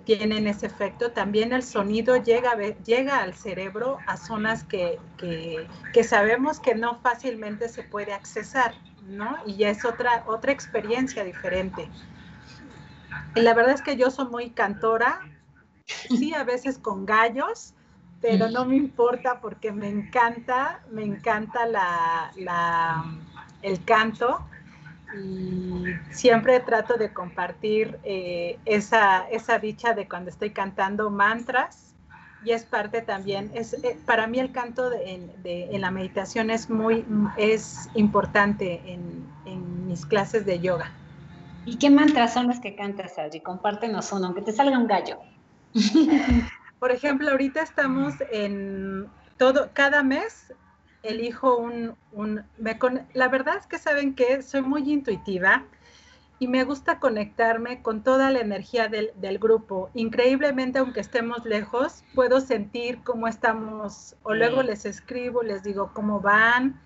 tienen ese efecto, también el sonido llega, llega al cerebro a zonas que, que sabemos que no fácilmente se puede accesar. ¿No? Y ya es otra, otra experiencia diferente. Y la verdad es que yo soy muy cantora, sí, a veces con gallos, pero no me importa porque me encanta, me encanta la, la, el canto y siempre trato de compartir eh, esa, esa dicha de cuando estoy cantando mantras y es parte también, es, eh, para mí el canto de, en la meditación es muy, es importante en, en, mis clases de yoga. ¿Y qué mantras son los que cantas, Adri? Compártenos uno, aunque te salga un gallo. Por ejemplo, ahorita estamos en todo, cada mes elijo un, un me la verdad es que saben que soy muy intuitiva y me gusta conectarme con toda la energía del, grupo. Increíblemente, aunque estemos lejos, puedo sentir cómo estamos, o luego les escribo, les digo cómo van.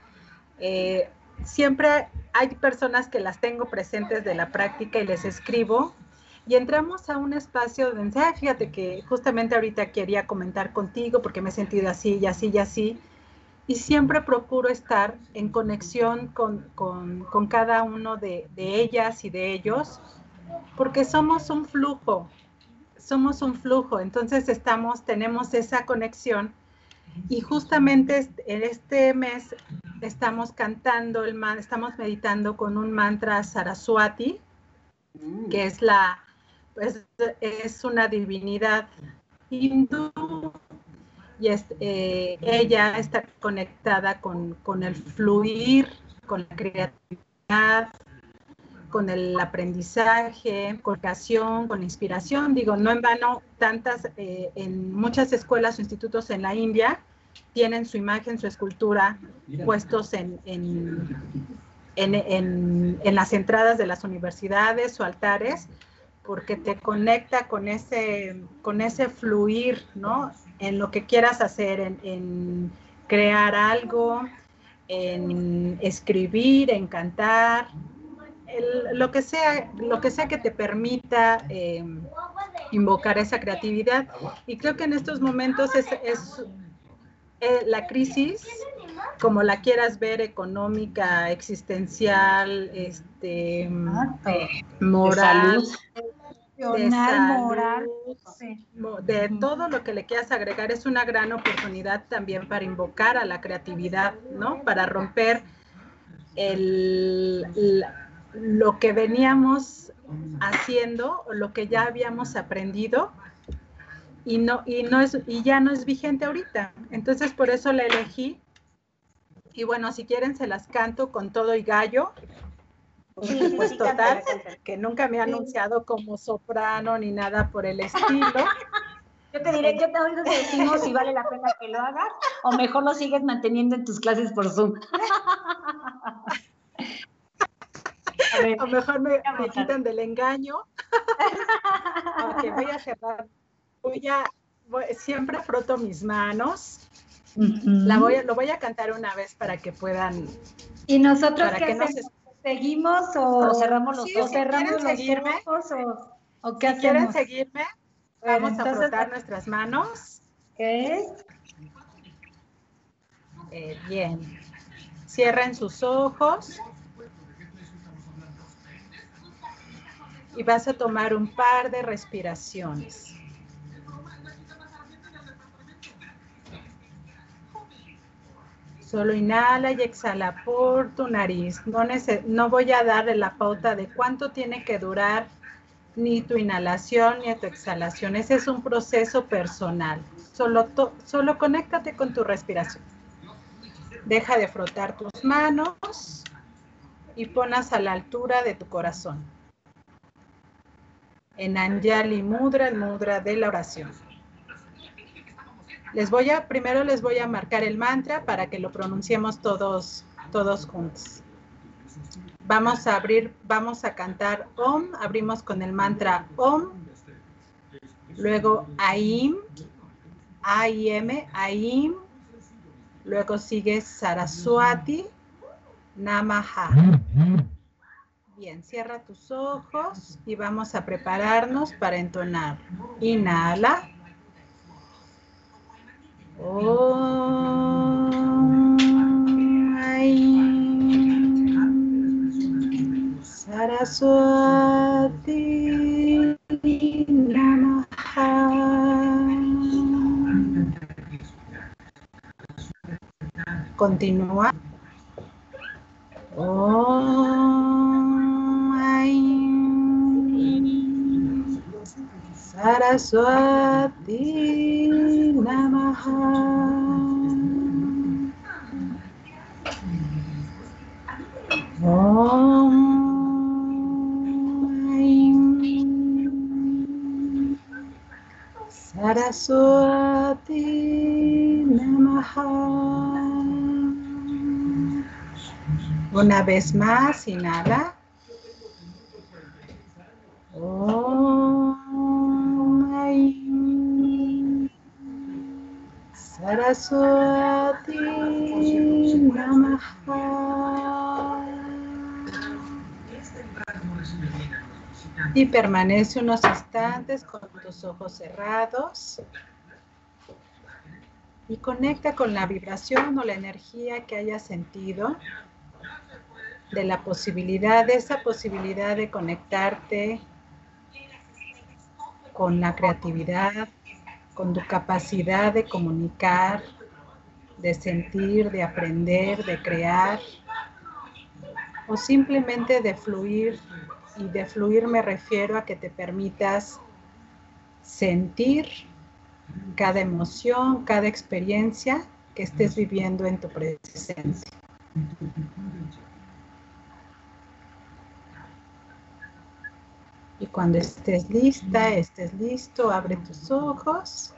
Eh, siempre hay personas que las tengo presentes de la práctica y les escribo. Y entramos a un espacio donde, fíjate que justamente ahorita quería comentar contigo porque me he sentido así y así y así y siempre procuro estar en conexión con, cada uno de, ellas y de ellos, porque somos un flujo, somos un flujo, entonces estamos, tenemos esa conexión y justamente en este mes estamos cantando, el man, estamos meditando con un mantra Saraswati, que es la, pues, es una divinidad hindú y eh, ella está conectada con, el fluir, con la creatividad, con el aprendizaje, con la con la inspiración. Digo, no en vano, tantas, eh, en muchas escuelas o institutos en la India tienen su imagen, su escultura puestos en, en, en las entradas de las universidades o altares, porque te conecta con ese, con ese fluir, ¿no? En lo que quieras hacer, en, crear algo, en escribir, en cantar, lo, que sea, lo que sea que te permita em, invocar esa creatividad. Y creo que en estos momentos es, eh, la crisis, como la quieras ver, económica, existencial, este, moral, de moral, de todo lo que le quieras agregar, es una gran oportunidad también para invocar a la creatividad, ¿no? Para romper el, lo que veníamos haciendo, lo que ya habíamos aprendido y no y no es y ya no es vigente ahorita. Entonces por eso la elegí. Y bueno, si quieren se las canto con todo y gallo pues total, que nunca me ha anunciado como soprano ni nada por el estilo. Yo te diré, yo te oigo decimos si vale la pena que lo hagas o mejor lo sigues manteniendo en tus clases por Zoom. o mejor me, quitan del engaño. Aunque voy a cerrar. Voy a, siempre froto mis manos. La voy lo voy a cantar una vez para que puedan. Y nosotros para que ¿Seguimos o, cerramos los ojos? cerramos los seguirme, o, qué si quieren seguirme, vamos a frotar nuestras manos. ¿Qué? Eh, bien. Cierren sus ojos. Y vas a tomar un par de respiraciones. Solo inhala y exhala por tu nariz. No, voy a darle la pauta de cuánto tiene que durar ni tu inhalación ni tu exhalación. Ese es un proceso personal. Solo, solo conéctate con tu respiración. Deja de frotar tus manos y ponas a la altura de tu corazón. En Anjali Mudra, el mudra de la oración. Les voy a, primero les voy a marcar el mantra para que lo pronunciemos todos, todos juntos. Vamos a abrir, vamos a cantar Om, abrimos con el mantra Om, luego Aim, A-I-M, Aim, luego sigue Saraswati, Namaha. Bien, cierra tus ojos y vamos a prepararnos para entonar. Inhala. Om. Saraswati Namaha. Continúa. Om Saraswati Namaha. Saraswati Namaha. Una vez más, inhala. Y permanece unos instantes con tus ojos cerrados. Y conecta con la vibración o la energía que hayas sentido de la posibilidad, de esa posibilidad de conectarte con la creatividad, con tu capacidad de comunicar, de sentir, de aprender, de crear, o simplemente de fluir y de fluir me refiero a que te permitas sentir cada emoción, cada experiencia que estés viviendo en tu presencia. Y cuando estés lista, estés listo, abre tus ojos.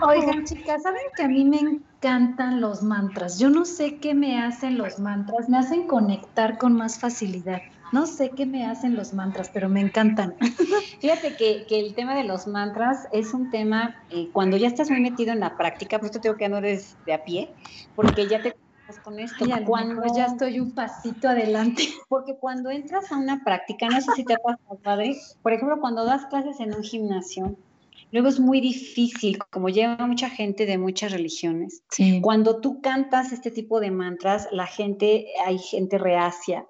Oigan, chicas, ¿saben que a mí me encantan los mantras? Yo no sé qué me hacen los mantras, me hacen conectar con más facilidad. No sé qué me hacen los mantras, pero me encantan. Fíjate que, el tema de los mantras es un tema, eh, cuando ya estás muy metido en la práctica, por esto tengo que no eres de a pie, porque ya te con esto. cuando ya estoy un pasito adelante. Porque cuando entras a una práctica, no sé si te ha pasado, padre, por ejemplo, cuando das clases en un gimnasio, Luego es muy difícil, como lleva mucha gente de muchas religiones. Cuando tú cantas este tipo de mantras, la gente, hay gente reacia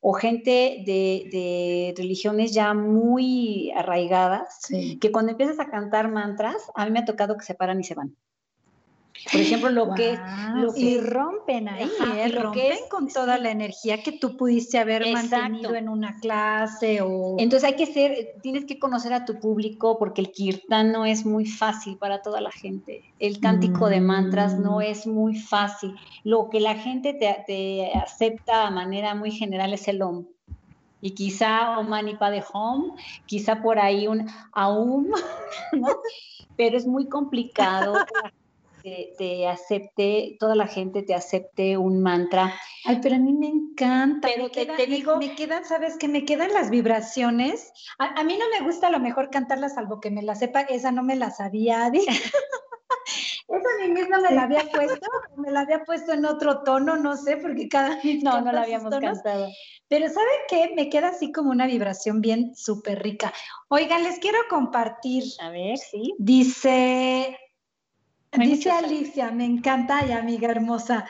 o gente de, religiones ya muy arraigadas, que cuando empiezas a cantar mantras, a mí me ha tocado que se paran y se van. Por ejemplo, lo que lo y rompen ahí, ¿eh? rompen con toda la energía que tú pudiste haber mantenido en una clase o Entonces hay que ser tienes que conocer a tu público porque el kirtan no es muy fácil para toda la gente. El cántico de mantras no mm. es muy fácil. Lo que la gente te, acepta de manera muy general es el om y quizá Om Mani Padme Hum, quizá por ahí un Aum, ¿no? pero es muy complicado te, acepte, toda la gente te acepte un mantra. Ay, pero a mí me encanta. Pero te, digo. Me quedan, ¿sabes qué? Me quedan las vibraciones. A, mí no me gusta a lo mejor cantarla, salvo que me la sepa. Esa no me la sabía, Esa a mí misma me la había puesto, me la había puesto en otro tono, no sé, porque cada No, no la habíamos cantado. Pero ¿saben qué? Me queda así como una vibración bien súper rica. Oigan, les quiero compartir. A ver, sí. Dice Dice Alicia, me encanta, y amiga hermosa.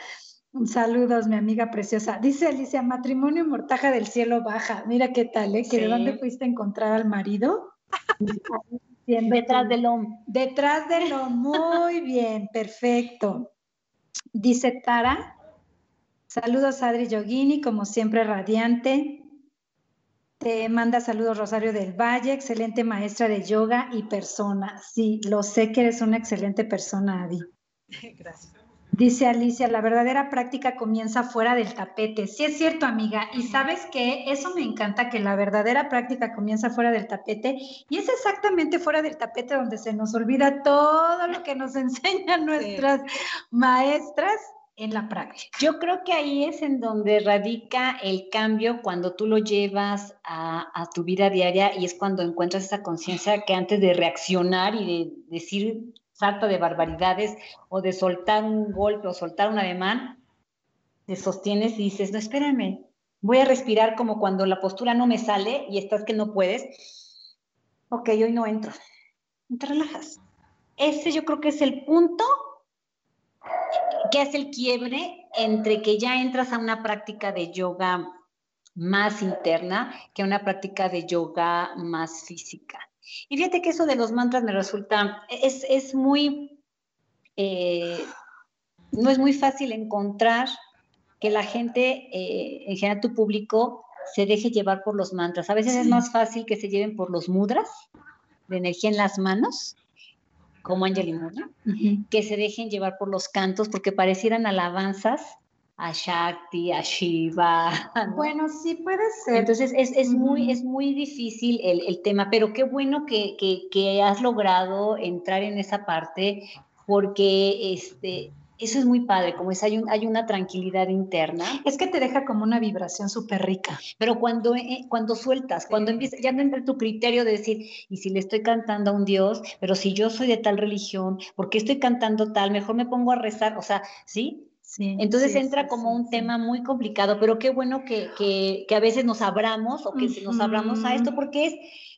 Saludos, mi amiga preciosa. Dice Alicia, matrimonio mortaja del cielo baja. Mira qué tal, ¿eh? ¿Que ¿De dónde fuiste a encontrar al marido? Detrás del hombre. Detrás del hombre, muy bien, perfecto. Dice Tara, Saludos Adri Yogini, como siempre radiante. Te manda saludos Rosario del Valle, excelente maestra de yoga y persona. Sí, lo sé que eres una excelente persona, Adi. Gracias. Dice Alicia, la verdadera práctica comienza fuera del tapete. Sí es cierto, amiga. Y sabes que eso me encanta, que la verdadera práctica comienza fuera del tapete. Y es exactamente fuera del tapete donde se nos olvida todo lo que nos enseñan nuestras maestras en la práctica. Yo creo que ahí es en donde radica el cambio cuando tú lo llevas a, tu vida diaria y es cuando encuentras esa conciencia que antes de reaccionar y de decir salta de barbaridades o de soltar un golpe o soltar un ademán, te sostienes y dices, no, espérame, voy a respirar como cuando la postura no me sale y estás que no puedes. Ok, hoy no entro. Te relajas. Ese yo creo que es el punto que hace el quiebre entre que ya entras a una práctica de yoga más interna que a una práctica de yoga más física. Y fíjate que eso de los mantras me resulta, es, muy, eh, no es muy fácil encontrar que la gente, eh, en general tu público, se deje llevar por los mantras. A veces es más fácil que se lleven por los mudras, de energía en las manos, como Angel y que se dejen llevar por los cantos, porque parecieran alabanzas a Shakti, a Shiva. Bueno, sí puede ser. Entonces es, muy, es muy difícil el, tema, pero qué bueno que, que, has logrado entrar en esa parte porque este, eso es muy padre, como es, hay, hay una tranquilidad interna. Es que te deja como una vibración súper rica. Pero cuando, eh, cuando sueltas, cuando empieza, ya no entra tu criterio de decir, y si le estoy cantando a un Dios, pero si yo soy de tal religión, ¿por qué estoy cantando tal? Mejor me pongo a rezar, o sea, ¿sí? Entonces entra como un tema muy complicado, pero qué bueno que, que, a veces nos abramos o que nos abramos a esto, porque es,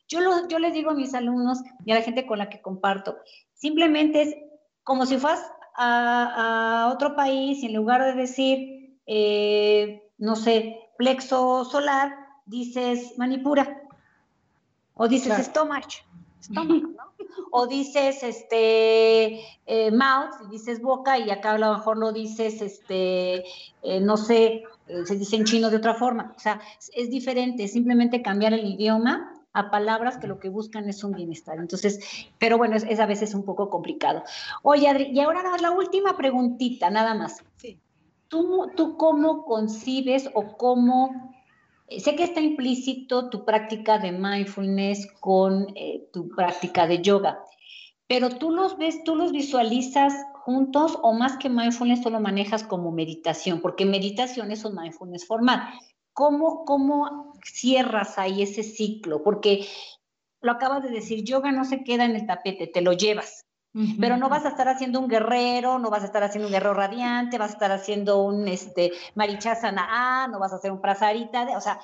yo, lo, yo les digo a mis alumnos y a la gente con la que comparto, simplemente es como si fueras a, a otro país y en lugar de decir, eh, no sé, plexo solar, dices manipura. O dices estómago, ¿no? o dices este eh, mouth y dices boca y acá a lo mejor lo dices este eh, no sé eh, se dice en chino de otra forma. O sea es diferente simplemente cambiar el idioma a palabras que lo que buscan es un bienestar. Entonces, pero bueno, es, a veces un poco complicado. Oye, Adri, y ahora la última preguntita, nada más. Sí. ¿Tú, ¿Tú cómo concibes o cómo Sé que está implícito tu práctica de mindfulness con eh, tu práctica de yoga, pero tú los ves, tú los visualizas juntos o más que mindfulness tú lo manejas como meditación, porque meditación es un mindfulness formal. ¿Cómo, ¿Cómo cierras ahí ese ciclo? Porque lo acabas de decir, yoga no se queda en el tapete, te lo llevas. Pero no vas a estar haciendo un guerrero, no vas a estar haciendo un guerrero radiante, vas a estar haciendo un este, marichasana no vas a hacer un prasarita, o sea,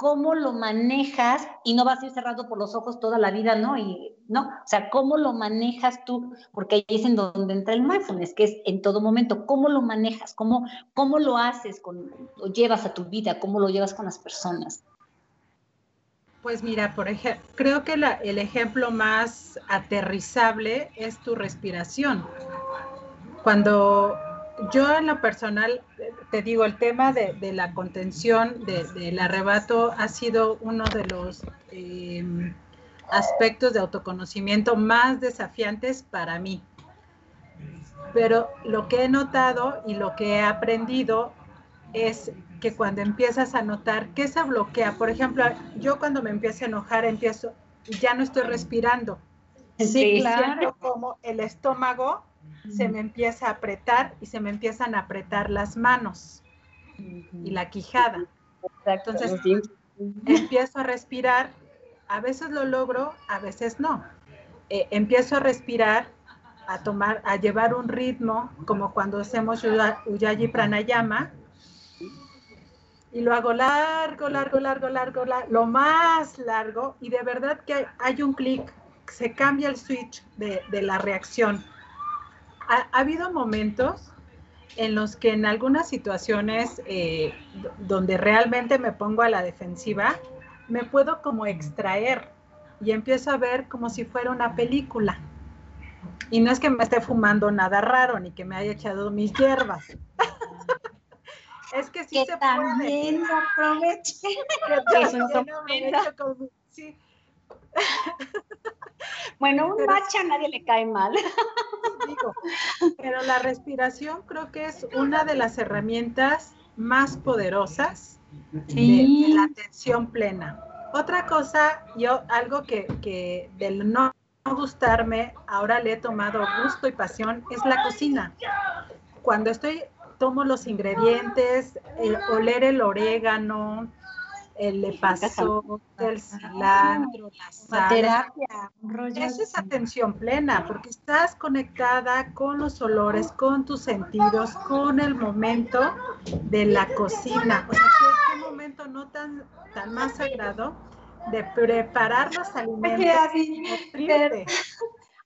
cómo lo manejas y no vas a ir cerrado por los ojos toda la vida, ¿no? Y no, o sea, cómo lo manejas tú, porque ahí es en donde entra el mindfulness, que es en todo momento, cómo lo manejas, cómo, cómo lo haces, con, lo llevas a tu vida, cómo lo llevas con las personas. Pues mira, por ejemplo, creo que el ejemplo más aterrizable es tu respiración. Cuando yo en lo personal, te digo, el tema de, la contención del arrebato ha sido uno de los em, aspectos de autoconocimiento más desafiantes para mí. Pero lo que he notado y lo que he aprendido es que cuando empiezas a notar que se bloquea, por ejemplo, yo cuando me empiezo a enojar, empiezo, ya no estoy respirando. Sí, claro. como el estómago se me empieza a apretar y se me empiezan a apretar las manos y la quijada. Entonces, empiezo a respirar, a veces lo logro, a veces no. Eh, empiezo a respirar, a tomar, a llevar un ritmo, como cuando hacemos Uyayi Pranayama, y lo hago largo, largo, largo, largo, lo más largo y de verdad que hay, un clic, se cambia el switch de, la reacción. Ha, habido momentos en los que en algunas situaciones eh, donde realmente me pongo a la defensiva, me puedo como extraer y empiezo a ver como si fuera una película. Y no es que me esté fumando nada raro ni que me haya echado mis hierbas. Es que sí que se también puede. lo aproveche. Que también aprovecho con- sí, Bueno, un Pero matcha a nadie le cae mal. digo, pero la respiración creo que es una de las herramientas más poderosas de- Sí. de, la atención plena. Otra cosa, yo algo que, que del no gustarme, ahora le he tomado gusto y pasión, es la cocina. Cuando estoy, tomo los ingredientes, el oler el orégano, el epazote, el cilantro, la sal, terapia, un eso es atención plena, porque estás conectada con los olores, con tus sentidos, con el momento de la cocina. O sea, qué, qué momento no tan, tan más sagrado de preparar los alimentos. Oye, Adi.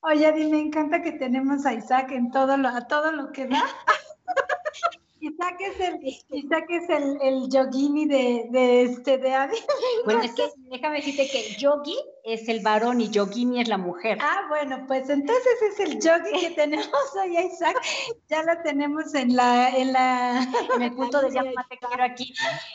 Oye, Adi, me encanta que tenemos a Isaac en todo lo, a todo lo que da. Isaac es el, es el, el yogini de, de este de Adi. Bueno, es que déjame decirte que yogi es el varón y yogini es la mujer. Ah, bueno, pues entonces es el yogi que tenemos hoy Isaac. Ya lo tenemos en la, en la. En el punto de llama te quiero aquí.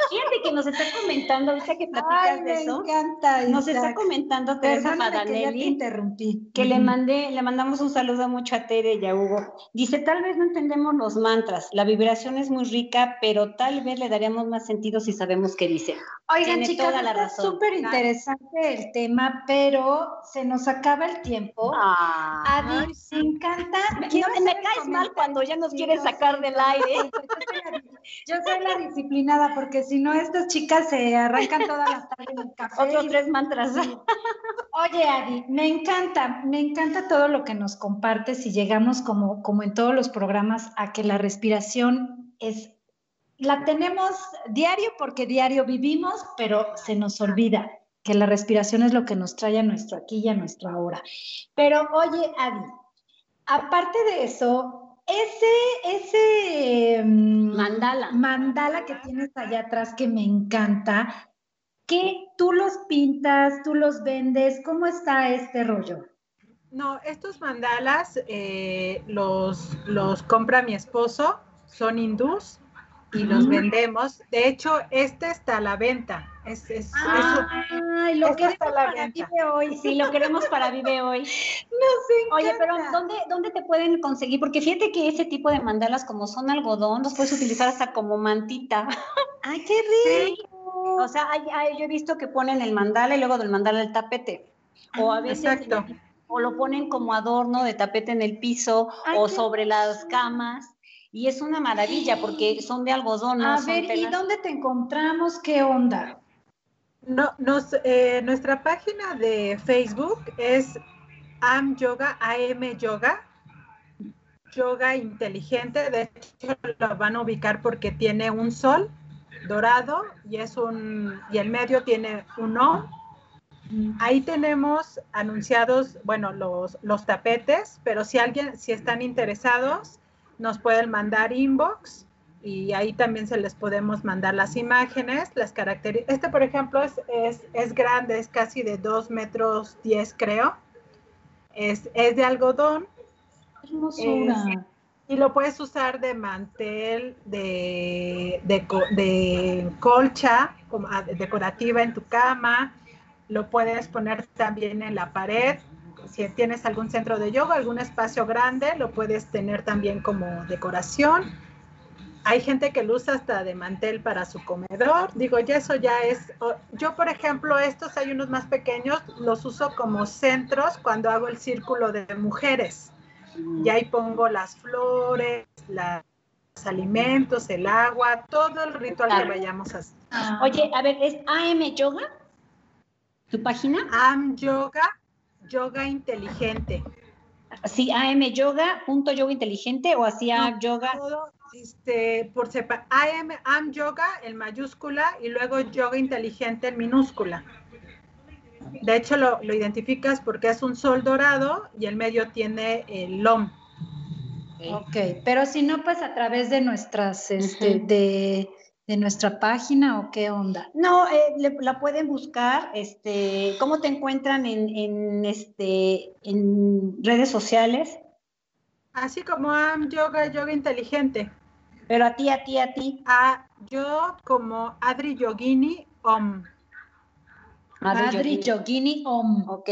Fíjate que nos está comentando, ahorita que platicas Ay, de me eso, encanta. nos está comentando Teresa Perdóname que ya te Madanelli. interrumpí. que le mandé, le mandamos un saludo mucho a Tere y a Hugo. Dice, tal vez no entendemos los mantras, la vibración es muy rica, pero tal vez le daríamos más sentido si sabemos qué dice. Oigan, Tiene chicas, toda la está razón. súper interesante el tema, pero se nos acaba el tiempo. Ah, Adi, sí. me encanta. me, Quiero no, me caes mal cuando ya nos quieres sacar del aire. Yo soy, la, disciplinada, porque si no, estas chicas se arrancan toda la tarde en el café. Otros tres mantras. Oye, Adi, me encanta, me encanta todo lo que nos compartes y llegamos como, como en todos los programas a que la respiración es, la tenemos diario porque diario vivimos, pero se nos olvida que la respiración es lo que nos trae a nuestro aquí y a nuestro ahora. Pero oye, Adi, aparte de eso, ese, ese mm, Mandala. mandala que tienes allá atrás que me encanta, que tú los pintas, tú los vendes, ¿cómo está este rollo? No, estos mandalas eh, los, los compra mi esposo, son hindús y los vendemos. De hecho, este está a la venta. Es, es- es un- Ay, lo Esto que está a la venta. vive hoy. Sí, lo queremos para Vive Hoy. No sé. Oye, pero ¿dónde, ¿dónde te pueden conseguir? Porque fíjate que ese tipo de mandalas, como son algodón, los puedes utilizar hasta como mantita. Ay, qué rico. O sea, hay- hay- yo he visto que ponen el mandala y luego del mandala el tapete. O a veces Exacto. o lo ponen como adorno de tapete en el piso Ay, o sobre las camas. Y es una maravilla porque son de algodón. no A ver, ¿y dónde te encontramos? ¿Qué onda? No, nos, eh, nuestra página de Facebook es Am Yoga, AM Yoga, Yoga Inteligente. De hecho, lo van a ubicar porque tiene un sol dorado y es un y el medio tiene un O. Ahí tenemos anunciados, bueno, los, los tapetes, pero si alguien, si están interesados, nos pueden mandar inbox y ahí también se les podemos mandar las imágenes, las características. Este, por ejemplo, es, es, es grande, es casi de 2 metros 10, creo. Es, es de algodón Hermosura. y lo puedes usar de mantel, de, de, de colcha como, ah, decorativa en tu cama. Lo puedes poner también en la pared. Si tienes algún centro de yoga, algún espacio grande, lo puedes tener también como decoración. Hay gente que lo usa hasta de mantel para su comedor. Digo, ya eso ya es. Yo, por ejemplo, estos hay unos más pequeños, los uso como centros cuando hago el círculo de mujeres. Y ahí pongo las flores, los alimentos, el agua, todo el ritual que vayamos a hacer. Oye, a ver, ¿es AM Yoga? ¿Tu página? Am Yoga, yoga inteligente. Sí, AM Yoga, punto yoga inteligente o así AM Yoga. Todo este, por sepa- AM, Am Yoga en mayúscula y luego yoga inteligente en minúscula. De hecho, lo, lo identificas porque es un sol dorado y el medio tiene el LOM. Ok, pero si no, pues a través de nuestras, este, de, de nuestra página o qué onda. No, eh, le- la pueden buscar. Este, ¿cómo te encuentran en, en, este, en redes sociales? Así como Am Yoga, yoga inteligente. Pero a ti, a ti, a ti. A yo como Adri Yogini Om. Adri, Yogini Om. Ok.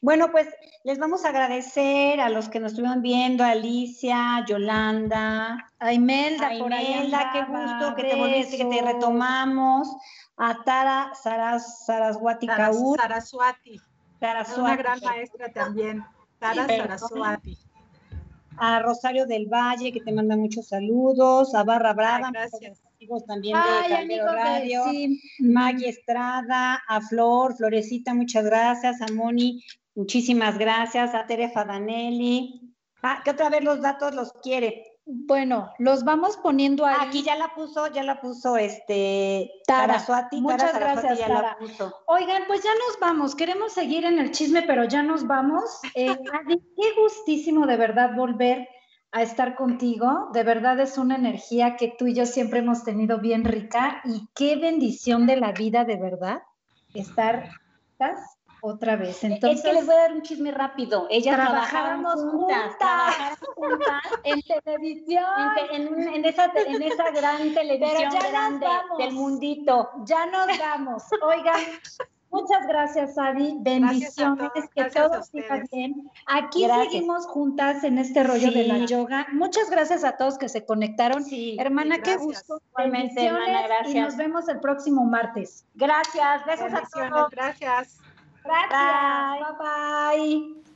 Bueno, pues les vamos a agradecer a los que nos estuvieron viendo, a Alicia, Yolanda, a Imelda, a Imelda, qué gusto que te volviste, que te retomamos, a Tara Saras, Saraswati Kaur. Saraswati. Saraswati. Una gran maestra también. Tara Saraswati. A Rosario del Valle, que te manda muchos saludos, a Barra Brava. gracias también de Radio, Maggie Estrada, a Flor, Florecita, muchas gracias, a Moni, muchísimas gracias, a Tere Fadanelli. Ah, que otra vez los datos los quiere. Bueno, los vamos poniendo ahí. Aquí ya la puso, ya la puso este Tara. Muchas gracias, Tara. Oigan, pues ya nos vamos. Queremos seguir en el chisme, pero ya nos vamos. Eh, qué gustísimo de verdad volver a estar contigo. De verdad es una energía que tú y yo siempre hemos tenido bien rica y qué bendición de la vida, de verdad, estar otra vez. Entonces, es que les voy a dar un chisme rápido. Ellas trabajábamos juntas, juntas, en televisión. En, en, esa, en esa gran televisión grande del mundito. Ya nos vamos. Oigan, Muchas gracias, Adi. Bendiciones, que todo siga bien. Aquí seguimos juntas en este rollo de la yoga. Muchas gracias a todos que se conectaron. Sí, hermana, qué gusto. Bendiciones y nos vemos el próximo martes. Gracias, besos a todos. Gracias. Gracias. bye. bye.